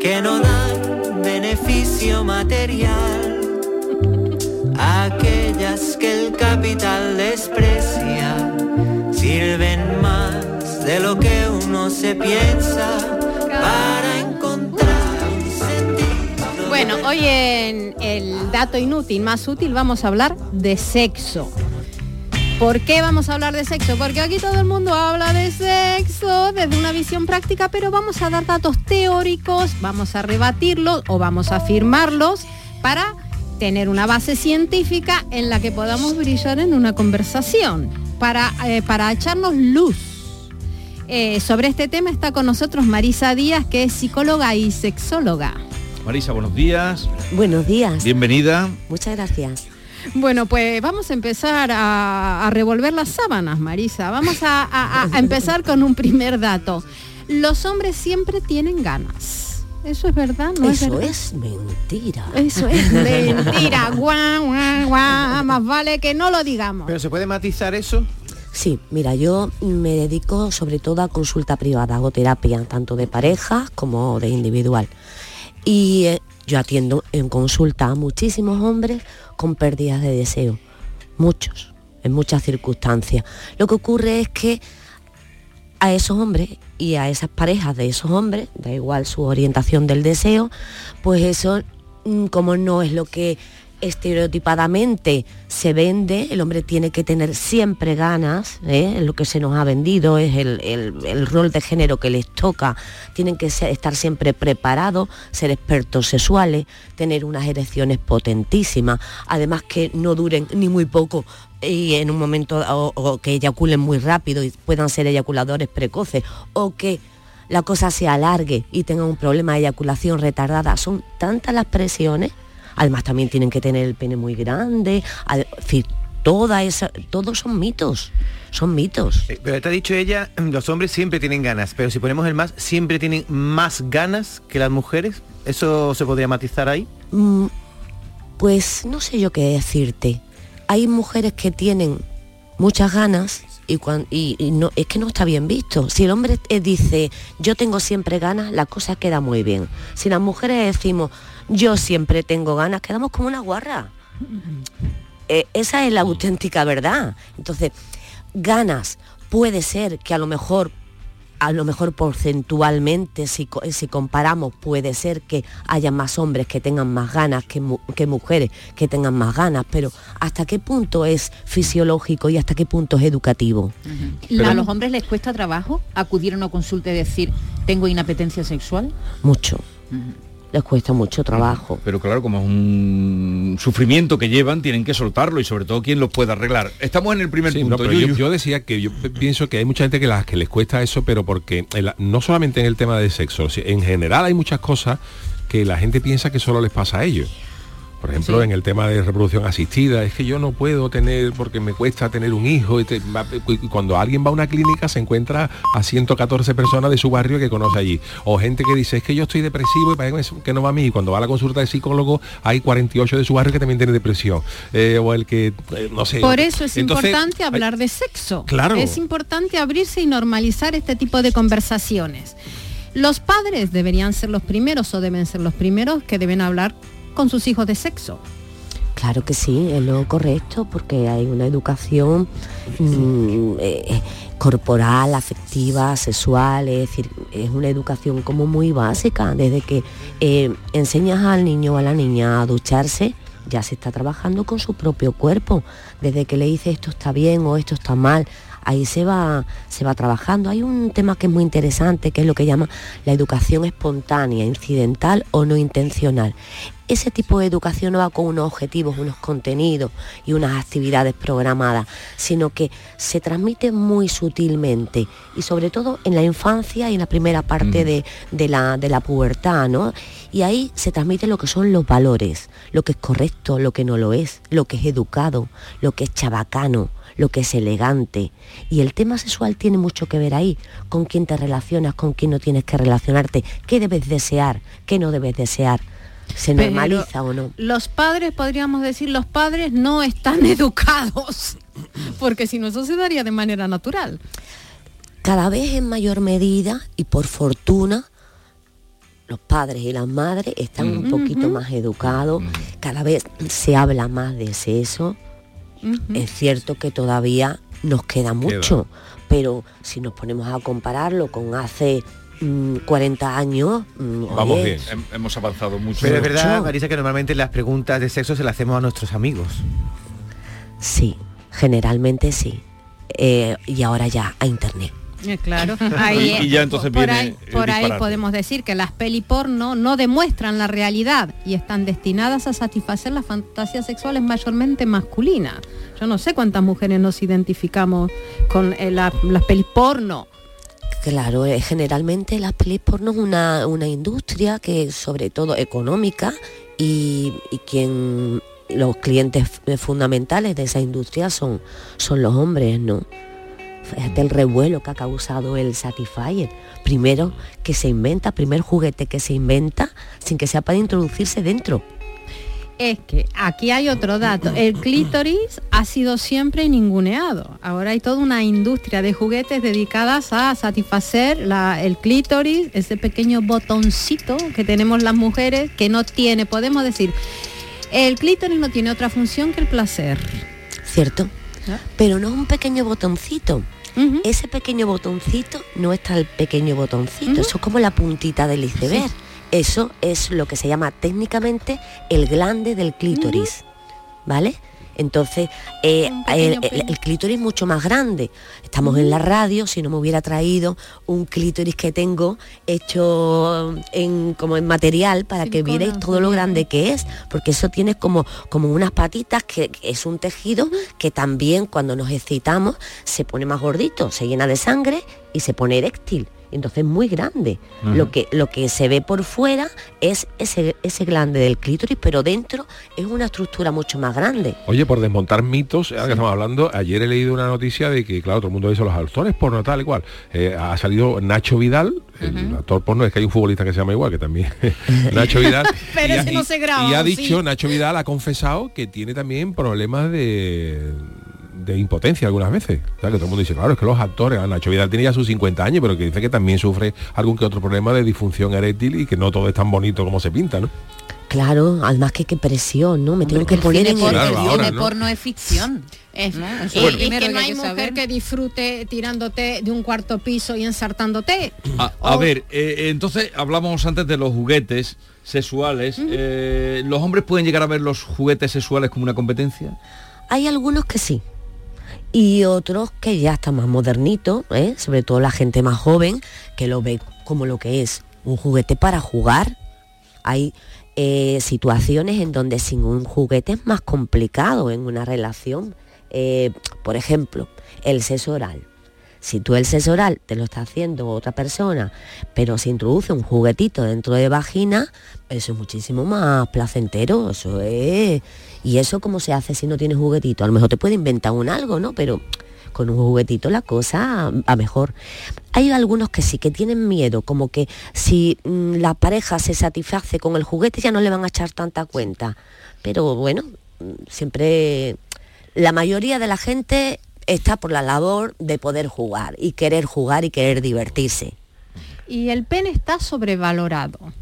que no dan beneficio material, aquellas que el capital desprecia, sirven más de lo que uno se piensa para encontrar un sentido. Bueno, hoy en el dato inútil, más útil, vamos a hablar de sexo. ¿Por qué vamos a hablar de sexo? Porque aquí todo el mundo habla de sexo desde una visión práctica, pero vamos a dar datos teóricos, vamos a rebatirlos o vamos a afirmarlos para tener una base científica en la que podamos brillar en una conversación, para, eh, para echarnos luz. Eh, sobre este tema está con nosotros Marisa Díaz, que es psicóloga y sexóloga. Marisa, buenos días. Buenos días. Bienvenida. Muchas gracias. Bueno, pues vamos a empezar a, a revolver las sábanas, Marisa. Vamos a, a- a empezar con un primer dato. Los hombres siempre tienen ganas. ¿Eso es verdad? ¿No Eso verdad? es mentira. Eso es mentira. Guau, guau, guau. Más vale que no lo digamos. ¿Pero se puede matizar eso? Sí, mira, yo me dedico sobre todo a consulta privada, hago terapia tanto de pareja como de individual. Y eh, yo atiendo en consulta a muchísimos hombres con pérdidas de deseo, muchos, en muchas circunstancias. Lo que ocurre es que a esos hombres y a esas parejas de esos hombres, da igual su orientación del deseo, pues eso mm, como no es lo que estereotipadamente se vende, el hombre tiene que tener siempre ganas, ¿eh? lo que se nos ha vendido, es el, el- rol de género que les toca, tienen que estar siempre preparados, ser expertos sexuales, tener unas erecciones potentísimas, además que no duren ni muy poco y en un momento o, o que eyaculen muy rápido y puedan ser eyaculadores precoces o que la cosa se alargue y tengan un problema de eyaculación retardada. Son tantas las presiones, además también tienen que tener el pene muy grande, en fin, toda esa, todos son mitos, son mitos. Eh, Pero te ha dicho ella, mm, los hombres siempre tienen ganas, pero si ponemos el más, siempre tienen más ganas que las mujeres. ¿Eso se podría matizar ahí? Mm, Pues no sé yo qué decirte. Hay mujeres que tienen muchas ganas y, cuan- y- y no, es que no está bien visto. Si el hombre eh, dice yo tengo siempre ganas, la cosa queda muy bien. Si las mujeres decimos yo siempre tengo ganas, quedamos como una guarra. Eh, esa es la auténtica verdad. Entonces, ganas puede ser que a lo mejor a lo mejor porcentualmente, si, si comparamos, puede ser que haya más hombres que tengan más ganas que, mu- que mujeres que tengan más ganas, pero ¿hasta qué punto es fisiológico y hasta qué punto es educativo? ¿A los hombres les cuesta trabajo acudir a una consulta y decir, tengo inapetencia sexual? Mucho. Les cuesta mucho trabajo. Pero claro, como es un sufrimiento que llevan, tienen que soltarlo y sobre todo quien los pueda arreglar. Estamos en el primer Sí, punto. no, pero yo, decía que yo pienso que hay mucha gente que, las que les cuesta eso, pero porque no solamente en el tema de sexo, si- en general hay muchas cosas que la gente piensa que solo les pasa a ellos. Por ejemplo, en el tema de reproducción asistida, es que yo no puedo tener porque me cuesta tener un hijo. Y te- cuando alguien va a una clínica se encuentra a 114 personas de su barrio que conoce allí. O gente que dice, es que yo estoy depresivo y parece que no va a mí. Y cuando va a la consulta de psicólogo hay 48 de su barrio que también tienen depresión. Eh, o el que, eh, no sé. Por eso es Entonces, importante hablar de sexo. Claro. Es importante abrirse y normalizar este tipo de conversaciones. Los padres deberían ser los primeros o deben ser los primeros que deben hablar con sus hijos de sexo. Claro que sí, es lo correcto, porque hay una educación mm, eh, corporal, afectiva, sexual, es decir, es una educación como muy básica, desde que eh, enseñas al niño o a la niña a ducharse, ya se está trabajando con su propio cuerpo, desde que le dice esto está bien o esto está mal, ahí se va, se va trabajando. Hay un tema que es muy interesante, que es lo que llama la educación espontánea, incidental o no intencional. Ese tipo de educación no va con unos objetivos, unos contenidos y unas actividades programadas, sino que se transmite muy sutilmente y sobre todo en la infancia y en la primera parte de, de la, de la pubertad, ¿no? Y ahí se transmite lo que son los valores, lo que es correcto, lo que no lo es, lo que es educado, lo que es chabacano, lo que es elegante. Y el tema sexual tiene mucho que ver ahí, con quién te relacionas, con quién no tienes que relacionarte, qué debes desear, qué no debes desear. ¿Se Pero normaliza o no? Los padres, podríamos decir, los padres no están educados, porque si no eso se daría de manera natural. Cada vez en mayor medida y por fortuna los padres y las madres están un poquito más educados, cada vez se habla más de sexo. Es cierto que todavía nos queda mucho, pero si nos ponemos a compararlo con hace mm, 40 años, mm, Vamos oye, bien, hem- hemos avanzado mucho. Pero es verdad, Marisa, que normalmente las preguntas de sexo se las hacemos a nuestros amigos. Sí, generalmente sí. Eh, y ahora ya a internet. Eh, Claro, ahí, Y- y ya entonces por viene ahí, por podemos decir que las peli porno no demuestran la realidad y están destinadas a satisfacer las fantasías sexuales mayormente masculinas. Yo no sé cuántas mujeres nos identificamos con eh, la- las pelis porno. Claro, eh, generalmente las pelis porno es una, una industria que sobre todo económica y, y quien los clientes f- fundamentales de esa industria son, son los hombres, ¿no? Fíjate el revuelo que ha causado el Satisfyer. Primero que se inventa, primer juguete que se inventa sin que sea para introducirse dentro. Es que aquí hay otro dato. El clítoris ha sido siempre ninguneado. Ahora hay toda una industria de juguetes dedicadas a satisfacer la- el clítoris, ese pequeño botoncito que tenemos las mujeres que no tiene, podemos decir, el clítoris no tiene otra función que el placer. ¿cierto? Pero no es un pequeño botoncito. Ese pequeño botoncito no está el pequeño botoncito, eso es como la puntita del iceberg. Eso es lo que se llama técnicamente el glande del clítoris, ¿vale? Entonces, eh, el, el- el clítoris es mucho más grande. Estamos en la radio, si no me hubiera traído un clítoris que tengo hecho en, como en material para que vierais todo lo grande que es, porque eso tiene como, como unas patitas que, que es un tejido que también cuando nos excitamos se pone más gordito, se llena de sangre y se pone eréctil. Entonces es muy grande. Lo que lo que se ve por fuera es ese, ese glande del clítoris, pero dentro es una estructura mucho más grande. Oye, por desmontar mitos, ahora que estamos hablando, ayer he leído una noticia de que, claro, todo el mundo dice los actores porno tal y cual. Eh, ha salido Nacho Vidal, el actor porno, es que hay un futbolista que se llama igual, que también Nacho Vidal. Pero y, ese ha- no se graba, y ha ¿o sí? dicho, Nacho Vidal ha confesado que tiene también problemas de de impotencia algunas veces. O sea, que todo el mundo dice, claro, es que los actores, Nacho Vidal tiene ya sus 50 años, pero que dice que también sufre algún que otro problema de disfunción eréctil y que no todo es tan bonito como se pinta, ¿no? Claro, además que qué presión, ¿no? Me tengo que El poner en porno- el... el Claro, ahora, cine ¿no? porno es ficción. Es- ¿no? Eso y, es y lo que no hay hay que mujer saber. que disfrute tirándote de un cuarto piso y ensartándote. A, a O- ver, eh, entonces hablamos antes de los juguetes sexuales. Eh, ¿Los hombres pueden llegar a ver los juguetes sexuales como una competencia? Hay algunos que sí. Y otros que ya están más modernitos, ¿eh? sobre todo la gente más joven, que lo ve como lo que es un juguete para jugar. Hay eh, situaciones en donde sin un juguete es más complicado en una relación. Eh, por ejemplo, el sexo oral. Si tú el sexo oral te lo está haciendo otra persona, pero se introduce un juguetito dentro de vagina, eso es muchísimo más placentero, eso es... ¿Y eso cómo se hace si no tienes juguetito? A lo mejor te puede inventar un algo, ¿no? Pero con un juguetito la cosa va mejor. Hay algunos que sí que tienen miedo, como que si mm, la pareja se satisface con el juguete ya no le van a echar tanta cuenta. Pero bueno, mm, siempre la mayoría de la gente está por la labor de poder jugar y querer jugar y querer divertirse. Y el pene está sobrevalorado.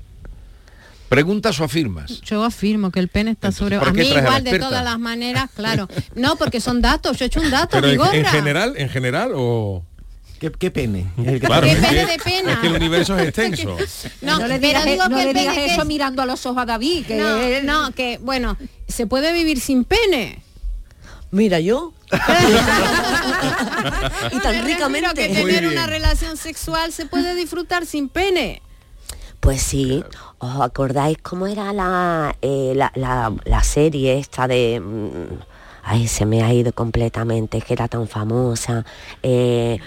¿Preguntas o afirmas? Yo afirmo que el pene está sobre... ¿para A mí a igual de todas las maneras, claro. No, porque son datos. Yo he hecho un dato, Pero en, general, en general o... ¿Qué, qué pene? Claro, ¿Qué pene de pena? Es que el universo es extenso. No, No le pero digas, digo no que le el pene digas que eso es- mirando a los ojos a David, que No, no, que bueno, se puede vivir sin pene. Mira yo. y tan ricamente. que tener una relación sexual se puede disfrutar sin pene. Pues sí, ¿os acordáis cómo era la, eh, la, la- la serie esta de... mm, Ay, se me ha ido completamente, que era tan famosa. eh,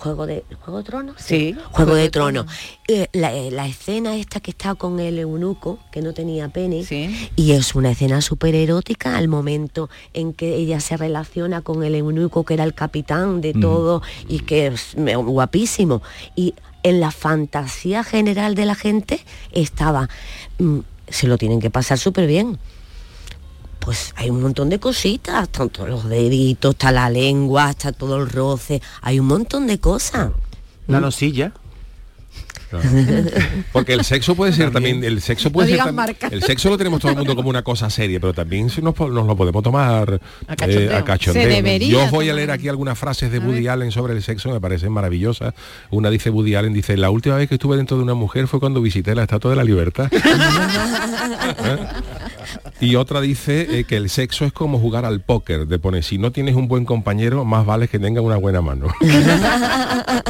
Juego de Juego de Tronos. Sí, Juego de Tronos. Eh, la, eh, la escena esta que está con el eunuco, que no tenía pene, y es una escena súper erótica al momento en que ella se relaciona con el eunuco, que era el capitán de todo, y que es guapísimo. Y en la fantasía general de la gente estaba, mm, se lo tienen que pasar súper bien. Pues hay un montón de cositas, tanto los deditos, está la lengua, está todo el roce, hay un montón de cosas. La nosilla. Porque el sexo puede ser también, el sexo puede No ser el sexo lo tenemos todo el mundo como una cosa seria, pero también si nos, nos lo podemos tomar A cachondeo. eh, a cachondeo. Se debería Yo os voy a leer aquí algunas frases de Woody Allen sobre el sexo, me parecen maravillosas. Una dice Woody Allen, dice, la última vez que estuve dentro de una mujer fue cuando visité la Estatua de la Libertad. Y otra dice eh, que el sexo es como jugar al póker, de pone, si no tienes un buen compañero, más vale que tenga una buena mano.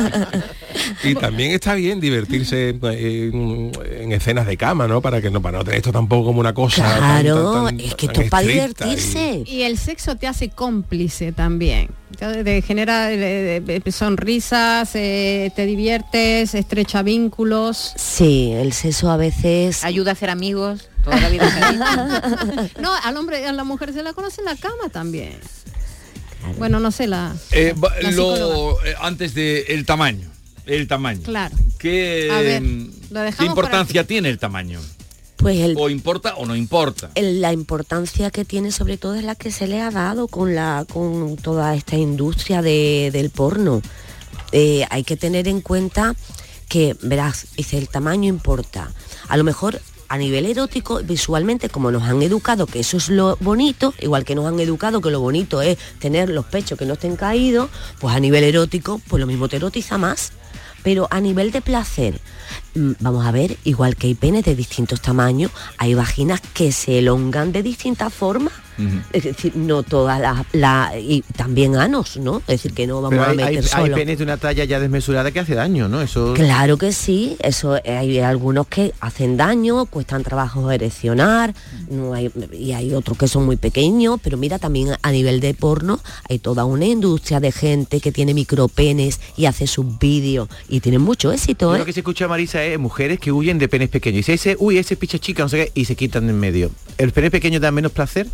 y también está bien divertirse eh, en, en escenas de cama, ¿no? Para que no, para no tener esto tampoco como una cosa. Claro, tan- tan- es que esto es para y- divertirse. Y el sexo te hace cómplice también. Te, te genera eh, eh, sonrisas, eh, te diviertes, estrecha vínculos. Sí, el sexo a veces... Ayuda a hacer amigos, toda la vida. No, al hombre, a la mujer se la conoce en la cama también. Bueno, no sé la. Eh, la lo- eh, antes de el tamaño. El tamaño. Claro. ¿Qué, A ver, lo dejamos ¿qué importancia tiene el tamaño? Pues el, ¿O importa o no importa? el- la importancia que tiene sobre todo es la que se le ha dado con la con toda esta industria de- del porno. Eh, hay que tener en cuenta que, verás, dice, el tamaño importa. A lo mejor a nivel erótico, visualmente, como nos han educado, que eso es lo bonito, igual que nos han educado que lo bonito es tener los pechos que no estén caídos, pues a nivel erótico, pues lo mismo te erotiza más. Pero a nivel de placer, vamos a ver, igual que hay penes de distintos tamaños, hay vaginas que se elongan de distintas formas. Es decir, no todas las... La, y también anos, ¿no? Es decir, que no vamos Pero a hay, meter hay- hay solo... penes de una talla ya desmesurada que hace daño, ¿no? Eso Claro que sí, eso hay algunos que hacen daño, cuestan trabajo ereccionar, no hay, y hay otros que son muy pequeños, pero mira también a nivel de porno hay toda una industria de gente que tiene micropenes y hace sus vídeos y tienen mucho éxito, Yo ¿eh? Lo que se escucha Marisa es mujeres que huyen de penes pequeños. Y dice, ese, uy, ese picha chica, no sé qué, y se quitan de en medio. ¿El pene pequeño da menos placer?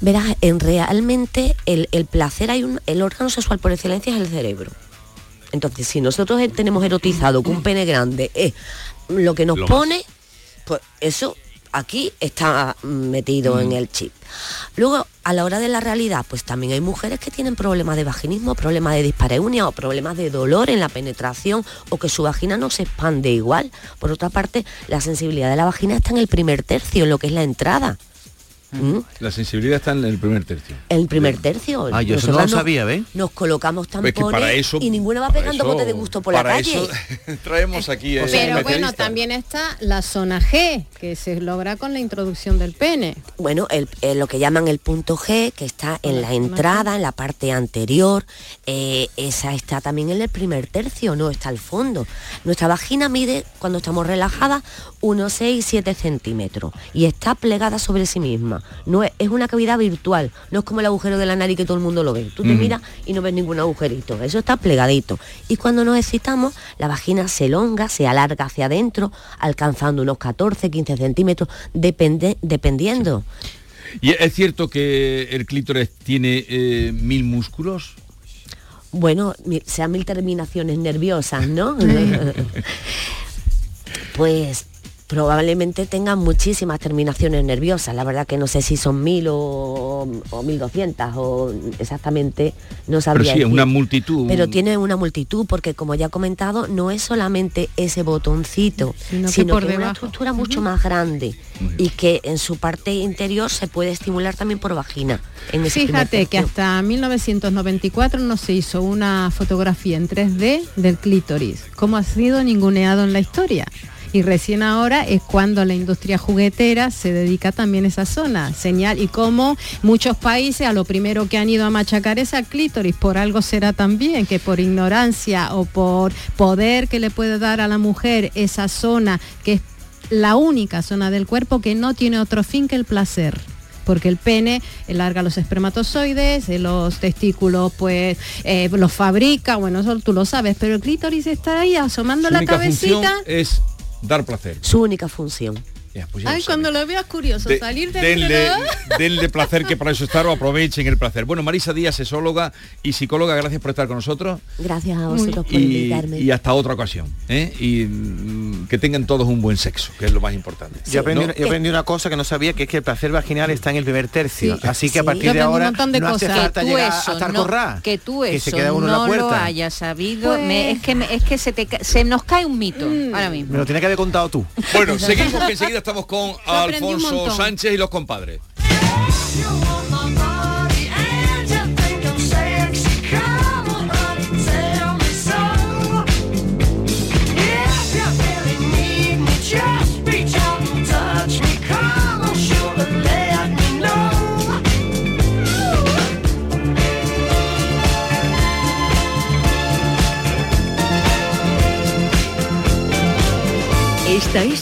Verás, en realmente el, el placer hay un, el órgano sexual por excelencia es el cerebro. Entonces, si nosotros eh, tenemos erotizado que un pene grande es lo que nos Lo más. pone, pues eso aquí está mm, metido en el chip. Luego, a la hora de la realidad, pues también hay mujeres que tienen problemas de vaginismo, problemas de dispareunia o problemas de dolor en la penetración o que su vagina no se expande igual. Por otra parte, la sensibilidad de la vagina está en el primer tercio, en lo que es la entrada. ¿Mm? La sensibilidad está en el primer tercio. El primer tercio. Ah, yo eso no lo sabía, ¿ves? Nos colocamos Pues que tampones para eso- y ninguna va pegando eso- bote de gusto por la calle. eso traemos aquí ese Pero bueno, también está la zona G, que se logra con la introducción del pene. Bueno, el- eh, lo que llaman el punto G, que está en la entrada, en la parte anterior, eh, esa está también en el primer tercio, no está al fondo. Nuestra vagina mide, cuando estamos relajadas, unos 6-7 centímetros y está plegada sobre sí misma. No es, es una cavidad virtual, no es como el agujero de la nariz que todo el mundo lo ve. Tú te miras y no ves ningún agujerito, eso está plegadito. Y cuando nos excitamos, la vagina se elonga, se alarga hacia adentro, alcanzando unos 14-15 centímetros, depende, dependiendo. ¿Y es cierto que el clítoris tiene eh, mil músculos? bueno, sean mil terminaciones nerviosas, ¿no? pues probablemente tengan muchísimas terminaciones nerviosas. La verdad que no sé si son mil o, o mil doscientas o exactamente no Pero sabría sí, es decir. una multitud. Pero tiene una multitud porque como ya he comentado, no es solamente ese botoncito, Sino sino, que por que una estructura mucho más grande y que en su parte interior se puede estimular también por vagina. En Fíjate que hasta 1994 no se hizo una fotografía en 3D del clítoris, como ha sido ninguneado en la historia. Y recién ahora es cuando la industria juguetera se dedica también a esa zona, señal, y como muchos países a lo primero que han ido a machacar es al clítoris, por algo será también que por ignorancia o por poder que le puede dar a la mujer esa zona que es la única zona del cuerpo que no tiene otro fin que el placer. Porque el pene larga los espermatozoides, eh, los testículos pues eh, los fabrica, bueno, eso tú lo sabes, pero el clítoris está ahí asomando Su la cabecita. es dar placer. Su única función. Ya, pues ya Ay, cuando lo veas curioso, De- salir del denle, denle placer que para eso estar o aprovechen el placer. Bueno, Marisa Díaz, sexóloga y psicóloga, gracias por estar con nosotros Gracias a vosotros por y, invitarme. y hasta otra ocasión. ¿eh? Y mm, que tengan todos un buen sexo, que es lo más importante. Yo aprendí, ¿No? una, yo aprendí una cosa que no sabía, que es que el placer vaginal está en el primer tercio. Sí. Así que a Sí. partir de ahora de no hace falta Que tú llegar eso hasta no- que tú que eso se queda uno en la no lo puerta. hayas sabido, Pues- me- es que me- es que se te ca- se nos cae un mito ahora mismo. Me lo tiene que haber contado tú. Bueno, seguimos que enseguida estamos con Alfonso. Sánchez y los compadres. Esta es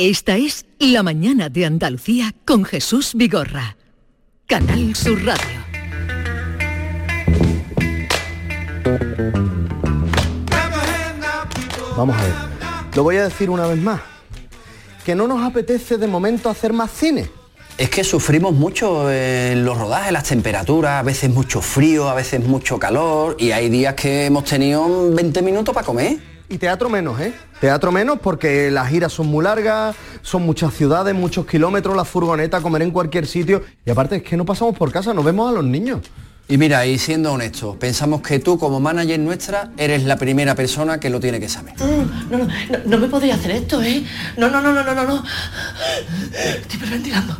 Esta es La mañana de Andalucía con Jesús Vigorra. Canal Sur Radio. Vamos a ver. Lo voy a decir una vez más. Que no nos apetece de momento hacer más cine. Es que sufrimos mucho en los rodajes, las temperaturas, a veces mucho frío, a veces mucho calor y hay días que hemos tenido 20 minutos para comer. Y teatro menos, ¿eh? Teatro menos porque las giras son muy largas, son muchas ciudades, muchos kilómetros, la furgoneta, comer en cualquier sitio. Y aparte es que no pasamos por casa, nos vemos a los niños. Y mira, y siendo honestos, pensamos que tú como manager nuestra eres la primera persona que lo tiene que saber. Mm, No, no, no, no me podría hacer esto, ¿eh? No, no, no, no, no, no, no. Estoy hiperventilando.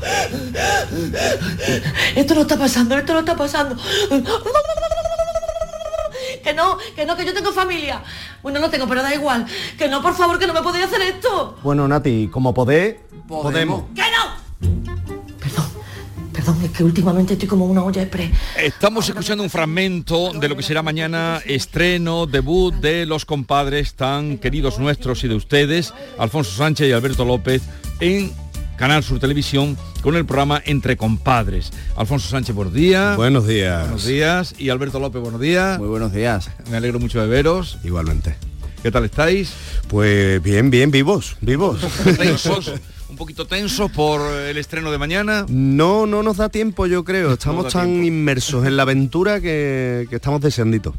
Esto no está pasando, esto no está pasando. Que no, que no, que yo tengo familia. Bueno, no tengo, pero da igual. Que no, por favor, que no me podría hacer esto. Bueno, Nati, como podés, podemos. ¡Que no! Perdón, perdón, es que últimamente estoy como una olla express. Estamos escuchando un fragmento de lo que será mañana estreno, debut de los compadres tan queridos nuestros y de ustedes, Alfonso Sánchez y Alberto López, en Canal Sur Televisión con el programa Entre Compadres. Alfonso Sánchez, buenos días. Buenos días. Buenos días. Y Alberto López, buenos días. Muy buenos días. Me alegro mucho de veros. Igualmente. ¿Qué tal estáis? Pues bien, bien, vivos, vivos. Tensos, un poquito tensos por el estreno de mañana. No, no nos da tiempo, yo creo. Estamos tan tiempo. inmersos en la aventura que, que estamos deseanditos.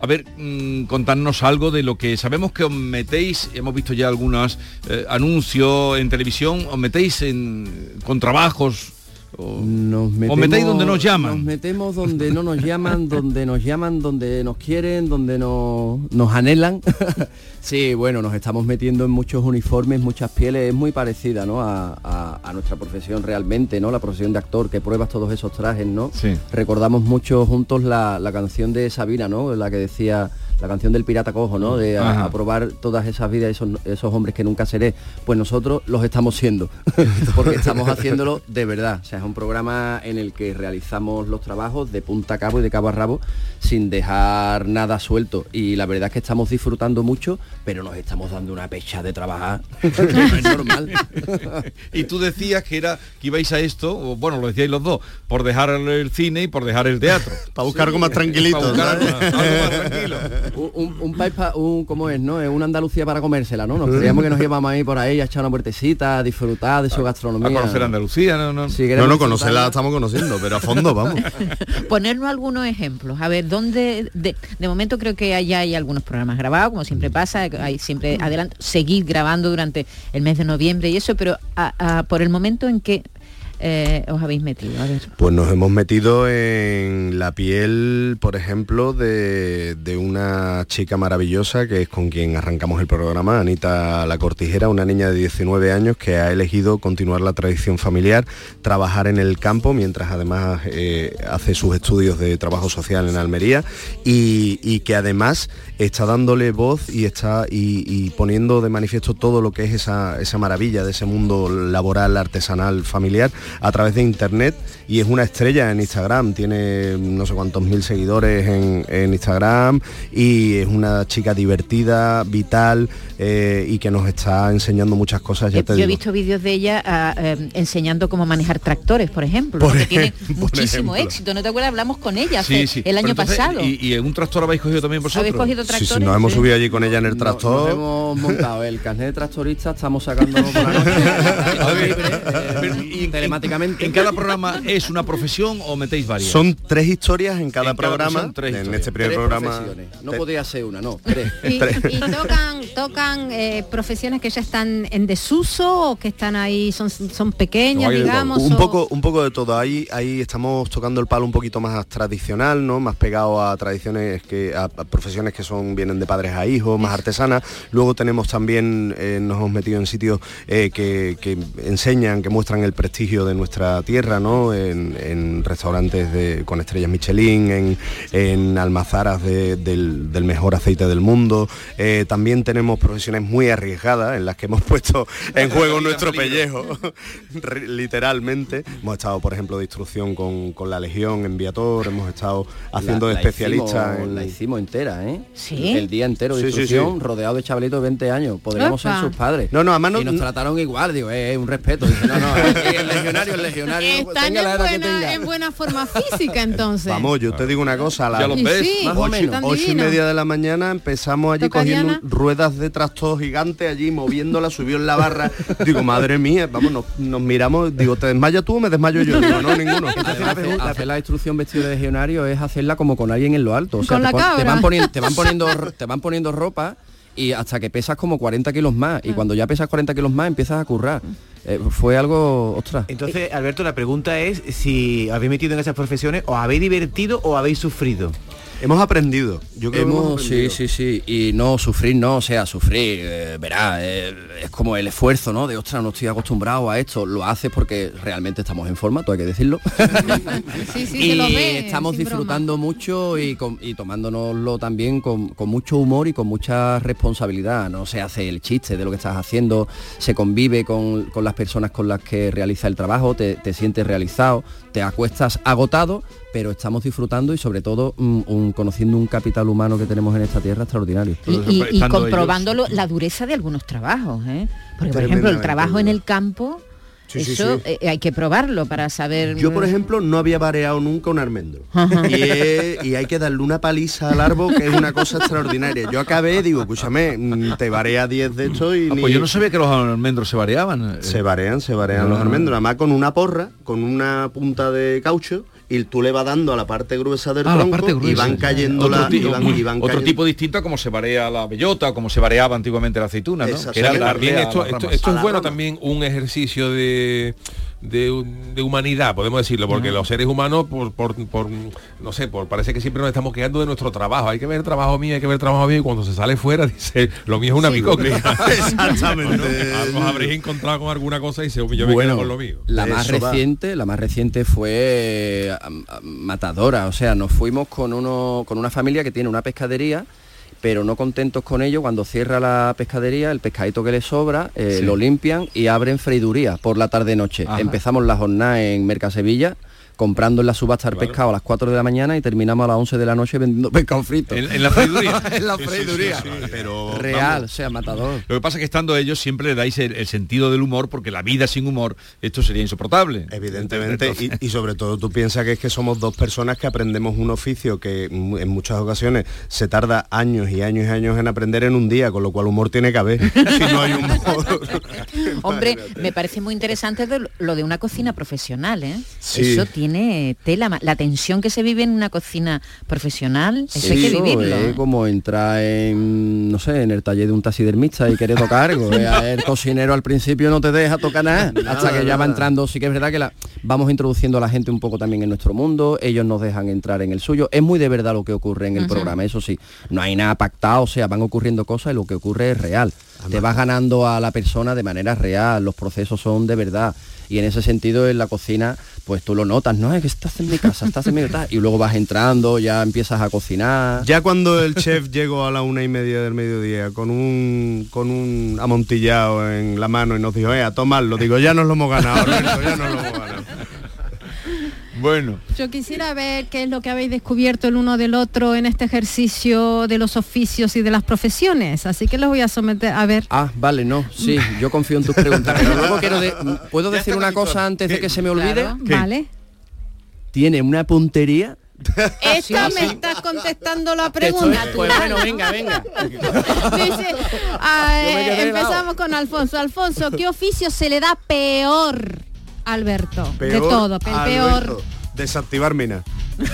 A ver, mm, contarnos algo de lo que sabemos que os metéis, hemos visto ya algunos eh, anuncios en televisión, os metéis con trabajos. O, Nos os metéis donde nos llaman. Nos metemos donde no nos llaman, donde nos llaman, donde nos quieren, donde nos, nos anhelan. sí, bueno, nos estamos metiendo en muchos uniformes, muchas pieles, es muy parecida ¿no? a, a- a nuestra profesión realmente, ¿no? La profesión de actor, que pruebas todos esos trajes, ¿no? Sí. Recordamos mucho juntos la, la canción de Sabina, ¿no? La que decía, la canción del pirata cojo, ¿no? De a, Ajá. a probar todas esas vidas, esos, esos hombres que nunca seré. Pues nosotros los estamos siendo, porque estamos haciéndolo de verdad. O sea, es un programa en el que realizamos los trabajos de punta a cabo y de cabo a rabo sin dejar nada suelto. Y la verdad es que estamos disfrutando mucho, pero nos estamos dando una pecha de trabajar. que no es normal. y tú decías que era que ibais a esto, o bueno, lo decíais los dos, por dejar el cine y por dejar el teatro. Para buscar algo más tranquilito, Para algo más tranquilo. Un, un, un país pa- un, ¿cómo es, no? Es una Andalucía para comérsela, ¿no? Nos creíamos que nos íbamos a ir por ahí a echar una puertecita, a disfrutar de su gastronomía. A conocer Andalucía, no, no. No, no, conocerla estamos conociendo, pero a fondo, vamos. Ponernos algunos ejemplos. A ver, ¿dónde? De, de momento creo que allá hay algunos programas grabados, como siempre pasa, hay siempre adelante, seguir grabando durante el mes de noviembre y eso, pero a- a- por el momento en que eh, os habéis metido. A ver. Pues nos hemos metido en la piel, por ejemplo, de, de una chica maravillosa que es con quien arrancamos el programa, Anita La Cortijera, una niña de 19 años que ha elegido continuar la tradición familiar, trabajar en el campo mientras además eh, hace sus estudios de trabajo social en Almería y, y que además está dándole voz y está y, y poniendo de manifiesto todo lo que es esa, esa maravilla de ese mundo laboral, artesanal, familiar a través de internet y es una estrella en Instagram, tiene no sé cuántos mil seguidores en, en Instagram y es una chica divertida, vital eh, y que nos está enseñando muchas cosas, ya Eh, te Yo he visto vídeos de ella ah, eh, enseñando cómo manejar tractores, por ejemplo, Por que tiene ejemplo, por muchísimo ejemplo. éxito. ¿No te acuerdas? Hablamos con ella hace- Sí, sí. el año entonces, pasado. Y, y en un tractor habéis cogido también vosotros? ¿Habéis cogido Sí, sí, tractores? nos hemos Sí. subido allí con ella en el No- tractor. Nos hemos montado el carnet de tractorista, estamos sacándolo por la noche. En- telemáticamente. ¿En cada programa es una profesión o metéis varias? Son tres historias en cada En programa. en este primer Tres programa. No podía ser una, no, tres. Y, y tocan, tocan eh, profesiones que ya están en desuso o que están ahí, son, son pequeñas, No, digamos. un o- poco un poco de todo ahí ahí estamos tocando el palo un poquito más tradicional no más pegado a tradiciones que a, a profesiones que son vienen de padres a hijos más artesanas luego tenemos también eh, nos hemos metido en sitios eh, que, que enseñan que muestran el prestigio de nuestra tierra no en, en restaurantes de, con estrellas Michelin en, en almazaras de- del, del mejor aceite del mundo Eh, también tenemos profesiones muy arriesgadas en las que hemos puesto en juego nuestro pellejo literalmente. Hemos estado, por ejemplo, de instrucción con, con la Legión en Viator, hemos estado haciendo La- de la especialista hicimos- en... La hicimos entera, ¿eh? Sí. El día entero de Sí, instrucción, sí. rodeado de chavalitos de 20 años. Podríamos ser sus padres. No, no, además no- Y nos trataron igual, digo, eh, un respeto. Dice, no, no, aquí el legionario, el legionario, Están tenga en la edad que buena, tenga. en buena forma física entonces. Vamos, yo te digo una cosa, a las Ya los Y ves, sí, más o ocho, menos. tan ocho y media de la mañana empezamos allí cogiendo Diana. ruedas de tractor gigante allí, moviéndola, subió en la barra. Digo, madre mía, vamos, nos, nos miramos, digo, ¿te desmayas tú o me desmayo yo? Digo, no, ninguno. Además, hacer, la instrucción vestido de legionario es hacerla como con alguien en lo alto. O sea, Con te, la pon- te cabra. van poniendo, te van poniendo, te van poniendo ropa y hasta que pesas como 40 kilos más. Y cuando ya pesas 40 kilos más empiezas a currar. Eh, fue algo, ostras. Entonces, Alberto, la pregunta es si habéis metido en esas profesiones, o habéis divertido o habéis sufrido. Hemos aprendido. Yo creo que hemos Hemos, sí, sí, sí. Y no, sufrir no, o sea, sufrir, eh, verá, eh, es como el esfuerzo, ¿no? De, ostras, no estoy acostumbrado a esto. Lo haces porque realmente estamos en forma, todo hay que decirlo. Sí, sí, y se lo ve, estamos disfrutando mucho y, con- y tomándonoslo también con, con mucho humor y con mucha responsabilidad. No se hace el chiste de lo que estás haciendo, se convive con, con las personas con las que realiza el trabajo, te, te sientes realizado, te acuestas agotado, pero estamos disfrutando y sobre todo mm, un- conociendo un capital humano que tenemos en esta tierra extraordinario. Y, y- y comprobando la dureza de algunos trabajos, ¿eh? Porque, por ejemplo, el trabajo en el campo, Sí, eso sí. eh, hay que probarlo para saber... Yo, por ejemplo, no había vareado nunca un almendro. Y, es- y hay que darle una paliza al árbol, que es una cosa extraordinaria. Yo acabé, digo, escúchame, mm, te varea 10 de esto y Ah, ni- pues yo no sabía que los almendros se variaban. Se varean, se varean Ah. los almendros. Además con una porra, con una punta de caucho, y tú le vas dando a la parte gruesa del Ah, la tronco parte y gruesa. van cayendo otro, la, y van, y van otro cayendo- tipo distinto a como se varea la bellota, como se vareaba antiguamente la aceituna, ¿no? Que era esto, es bueno rama. también un ejercicio de, de, de humanidad, podemos decirlo, porque los seres humanos, por, por, por, no sé, por parece que siempre nos estamos quedando de nuestro trabajo. Hay que ver el trabajo mío, hay que ver el trabajo mío, y cuando se sale fuera dice, lo mío es una bicóclea. Exactamente. A lo habréis encontrado con alguna cosa y dice, yo me quedo con lo mío. la más eso va. reciente, la más reciente fue eh, matadora. O sea, nos fuimos con uno, con una familia que tiene una pescadería, pero no contentos con ello, cuando cierra la pescadería, el pescadito que le sobra, eh, Sí. lo limpian y abren freiduría por la tarde noche. Ajá. Empezamos la jornada en Mercasevilla comprando en la subasta el pescado a las 4 de la mañana y terminamos a las 11 de la noche vendiendo pescado frito. En, en la freiduría. en la Sí, sí, freiduría. sí, sí. Pero Real, vamos, o sea, matador. Lo que pasa es que estando ellos siempre le dais el, el sentido del humor, porque la vida sin humor, esto sería insoportable. Evidentemente, y, y sobre todo tú piensas que es que somos dos personas que aprendemos un oficio que en muchas ocasiones se tarda años y años y años en aprender en un día, con lo cual humor tiene que haber. si no hay humor. Hombre, me parece muy interesante de lo- lo de una cocina profesional, ¿eh? Sí. Eso tiene tela. La tensión que se vive en una cocina profesional, eso hay que Eso vivirlo. Es ¿eh? como entrar en, no sé, en el taller de un taxidermista y querer tocar algo. Eh, El cocinero al principio no te deja tocar nada, hasta que ya va entrando. Sí que es verdad que la, vamos introduciendo a la gente un poco también en nuestro mundo, ellos nos dejan entrar en el suyo. Es muy de verdad lo que ocurre en el programa, eso sí. No hay nada pactado, o sea, van ocurriendo cosas y lo que ocurre es real. Te vas ganando a la persona de manera real, los procesos son de verdad. Y en ese sentido en la cocina, pues tú lo notas, no es que estás en mi casa, estás en mi casa. Y luego vas entrando, ya empiezas a cocinar. Ya cuando el chef llegó a la una y media del mediodía con un con un amontillado en la mano y nos dijo, eh, a tomarlo, digo, ya nos lo hemos ganado, ya nos lo hemos ganado. Bueno. Yo quisiera ver qué es lo que habéis descubierto el uno del otro en este ejercicio de los oficios y de las profesiones. Así que los voy a someter a ver. Ah, vale, no, sí, yo confío en tus preguntas. Pero luego quiero de- ¿Puedo decir una cosa antes de que se me olvide? Claro, Vale. Tiene una puntería. Esta Sí, me sí. está contestando la estoy- pregunta. pues bueno, venga, venga. Dice, ah, eh, empezamos con Alfonso. Alfonso, ¿qué oficio se le da peor Alberto? de Peor, todo, el peor. Alberto, Desactivar mina. Le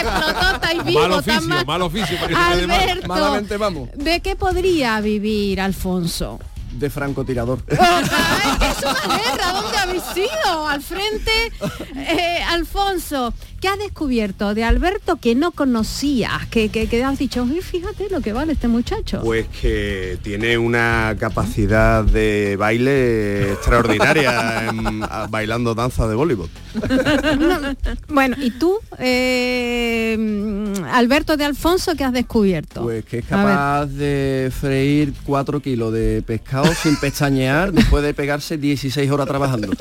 explotó, vivo, Mal tan oficio, mal. mal oficio. Alberto, Malamente vamos. ¿de qué podría vivir Alfonso? De francotirador. ¡Es una guerra! ¿Dónde habéis ido? Al frente, eh, Alfonso, ¿qué has descubierto de Alberto que no conocías? Que, que, que has dicho, "Uy, fíjate lo que vale este muchacho. Pues que tiene una capacidad de baile extraordinaria en- a- bailando danza de Bollywood. No, bueno, ¿y tú, eh, Alberto de Alfonso, qué has descubierto? Pues que es capaz de freír 4 kilos de pescado sin pestañear después de pegarse 16 horas trabajando.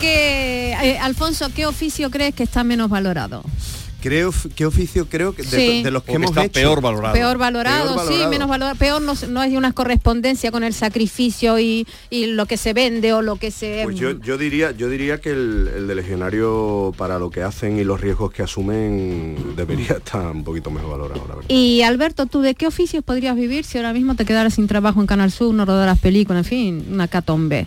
Que, eh, Alfonso, ¿qué oficio crees que está menos valorado? Creo, ¿Qué oficio creo que de, Sí. de los que hemos está hecho? peor valorado. Peor valorado, Peor sí, menos valorado. Peor no, no hay una correspondencia con el sacrificio y, y lo que se vende o lo que se... Pues yo, yo diría, yo diría que el, el de legionario para lo que hacen y los riesgos que asumen debería estar un poquito mejor valorado, la verdad. Y Alberto, ¿tú de qué oficios podrías vivir si ahora mismo te quedaras sin trabajo en Canal Sur, no rodaras películas, en fin, una catombe?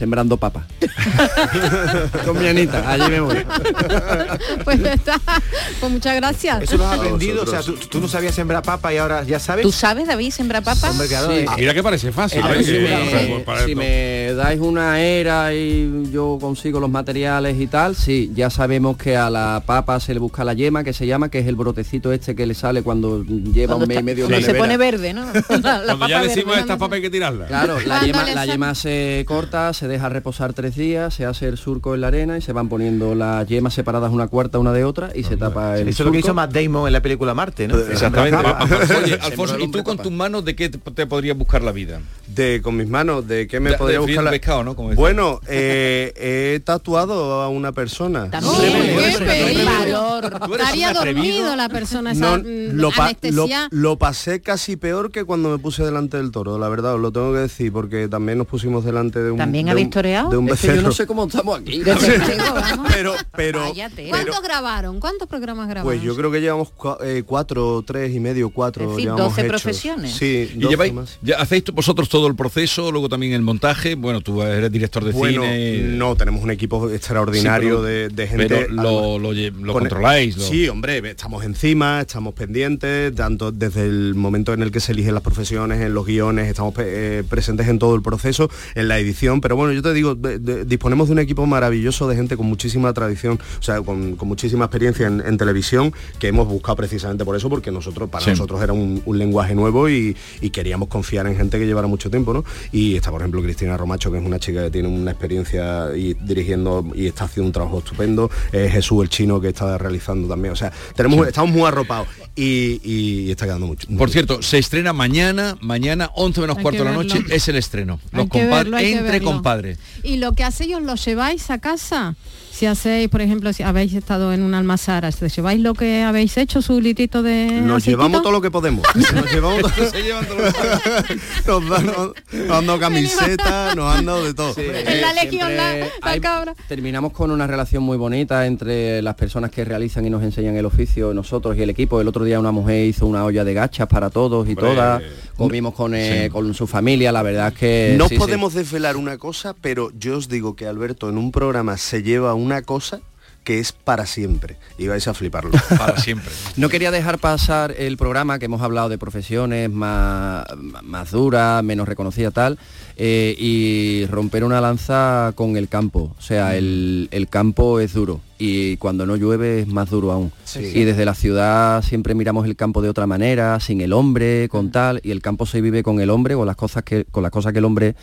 Sembrando papas. Con mi Anita, allí me voy. pues ya está. Pues muchas gracias. Eso lo has aprendido, o sea, tú, tú no sabías sembrar papa y ahora ya sabes. ¿Tú sabes, David, sembrar papas? Sí. eh, Mira que parece fácil. A ver, ¿eh? si, me, sea, para si me dais una era y yo consigo los materiales y tal, sí, ya sabemos que a la papa se le busca la yema, que se llama, que es el brotecito este que le sale cuando lleva Cuando un mes y medio cuando la se pone verde, ¿no? La, la Cuando ya decimos verde. esta papa hay que tirarla. Claro, la Cuando yema, la yema se corta, se deja reposar tres días, se hace el surco en la arena y se van poniendo las yemas separadas una cuarta una de otra y se tapa el eso es lo que hizo. Matt Damon en la película Marte, ¿no? Exactamente. Sembrar papas. Oye, Alfonso, ¿y tú con tus manos de qué te, te podrías buscar la vida? De con mis manos, ¿de qué me De- podría de buscar la... pescado, ¿no? Como. Bueno, eh, he tatuado a una persona. Un dormido la persona esa No, mm, lo, pa- lo- anestesia. lo pasé casi peor que cuando me puse delante del toro, la verdad, os lo tengo que decir, porque también nos pusimos delante de un ¿También de habéis un-? De un Es que yo becerro. no sé cómo estamos aquí. De testigo, vamos. pero, pero, Váyate. ¿Cuántos grabaron? ¿Cuántos programas grabaron? pues yo creo que llevamos cua- eh, cuatro, tres y medio, cuatro. Es decir, llevamos 12 hechos. profesiones. Sí, Y 12 lleváis, más. ya hacéis vosotros todo el proceso, luego también el montaje. Bueno, tú eres director de Bueno, cine. no, tenemos un equipo extraordinario Sí, pero- de, de gente. pero lo, controláis. lo- Sí, hombre, estamos encima, estamos pendientes, tanto desde el momento en el que se eligen las profesiones, en los guiones, estamos eh, presentes en todo el proceso, en la edición, pero bueno, yo te digo, de- de- disponemos de un equipo maravilloso de gente con muchísima tradición, o sea, con, con muchísima experiencia en, en televisión, que hemos buscado precisamente por eso, porque nosotros, para Sí. nosotros era un, un lenguaje nuevo y, y queríamos confiar en gente que llevara mucho tiempo, ¿no? Y está, por ejemplo, Cristina Romacho, que es una chica que tiene una experiencia y dirigiendo y está haciendo un trabajo estupendo, eh, Jesús el chino que está realizando también, o sea, tenemos, estamos muy arropados y, y está quedando mucho. Por cierto, se estrena mañana, mañana 11 menos Hay cuarto de la noche, es el estreno. Los verlo, entre verlo. Y lo que hacéis, ¿os lo lleváis a casa? Si hacéis, por ejemplo, si habéis estado en una almazara, ¿os lleváis lo que habéis hecho, su litito de Nos aceitito? llevamos todo lo que podemos. Nos llevamos todo- nos, dan, nos han dado camisetas, nos han dado de todo. En la legión, la, la hay- cabra. Terminamos con una relación muy bonita entre las personas que realizan y nos enseñan el oficio, nosotros y el equipo. El otro día una mujer hizo una olla de gachas para todos y Hombre. todas. Comimos con, eh, Sí. con su familia, la verdad es que... No sí, sí. podemos desvelar una cosa, pero yo os digo que Alberto en un programa se lleva una cosa que es para siempre. Y vais a fliparlo. Para siempre. No quería dejar pasar el programa que hemos hablado de profesiones más, más duras, menos reconocidas tal, eh, y romper una lanza con el campo. O sea, el, el campo es duro y cuando no llueve es más duro aún. Sí. Y desde la ciudad siempre miramos el campo de otra manera, sin el hombre, con tal, y el campo se vive con el hombre, con las cosas que, con las cosas que el hombre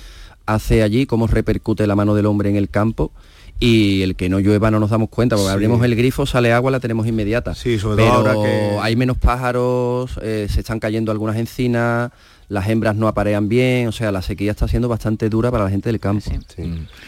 hace allí, cómo repercute la mano del hombre en el campo. Y el que no llueva no nos damos cuenta, porque Sí. abrimos el grifo, sale agua, la tenemos inmediata. Sí, sobre todo Pero ahora que- hay menos pájaros, eh, se están cayendo algunas encinas, las hembras no aparean bien, o sea, la sequía está siendo bastante dura para la gente del campo.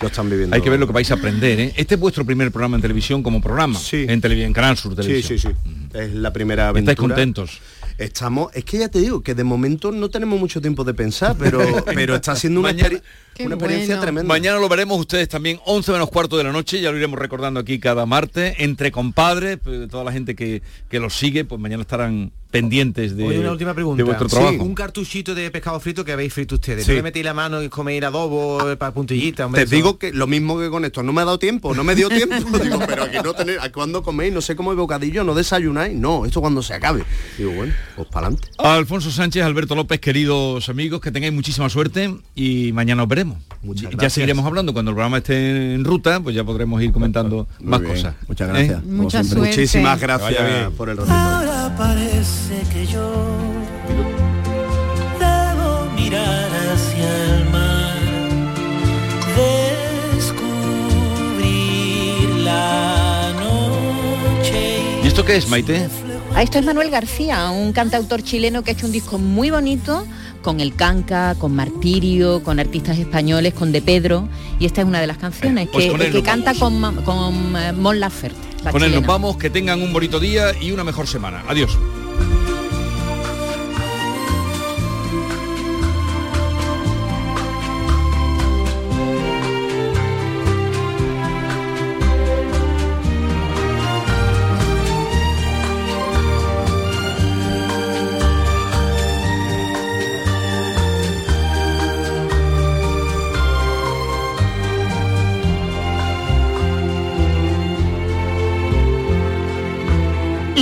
Lo están viviendo. Hay que ver lo que vais a aprender, ¿eh? Este es vuestro primer programa en televisión como programa. Sí. En televisión, en Canal Sur Sí, Televisión. sí, sí. Es la primera aventura. ¿Estáis contentos? Estamos, es que ya te digo que de momento no tenemos mucho tiempo de pensar, pero, pero está siendo una, Mañana- experi- una experiencia tremenda. Mañana lo veremos ustedes también, 11 menos cuarto de la noche, ya lo iremos recordando aquí cada martes, entre compadres, pues, toda la gente que, que los sigue, pues mañana estarán pendientes de, Oye, una última pregunta. de vuestro Sí, trabajo. un cartuchito de pescado frito que habéis frito ustedes. Sí. ¿No le metéis la mano y coméis adobo eh, para puntillita? Te digo que lo mismo que con esto, no me ha dado tiempo, no me dio tiempo. Digo, pero aquí no tenéis, ¿a cuándo coméis? No sé cómo el bocadillo, no desayunáis. No, esto cuando se acabe. Digo, bueno, pues para adelante. Alfonso Sánchez, Alberto López, queridos amigos, que tengáis muchísima suerte y mañana os veremos. ya gracias. seguiremos hablando cuando el programa esté en ruta, pues ya podremos ir comentando más bien. cosas. Muchas gracias. ¿Eh? Mucha suerte. Muchísimas gracias por el ratito. Ahora parece que yo debo mirar hacia el mar, descubrir la noche. ¿Y esto qué es, Maite? A esto es Manuel García, un cantautor chileno que ha hecho un disco muy bonito con el Canca, con Martirio, con artistas españoles, con De Pedro, y esta es una de las canciones pues que, con él que canta con, con eh, Mon Laferte. la Con él nos chilena. vamos, que tengan un bonito día y una mejor semana. Adiós.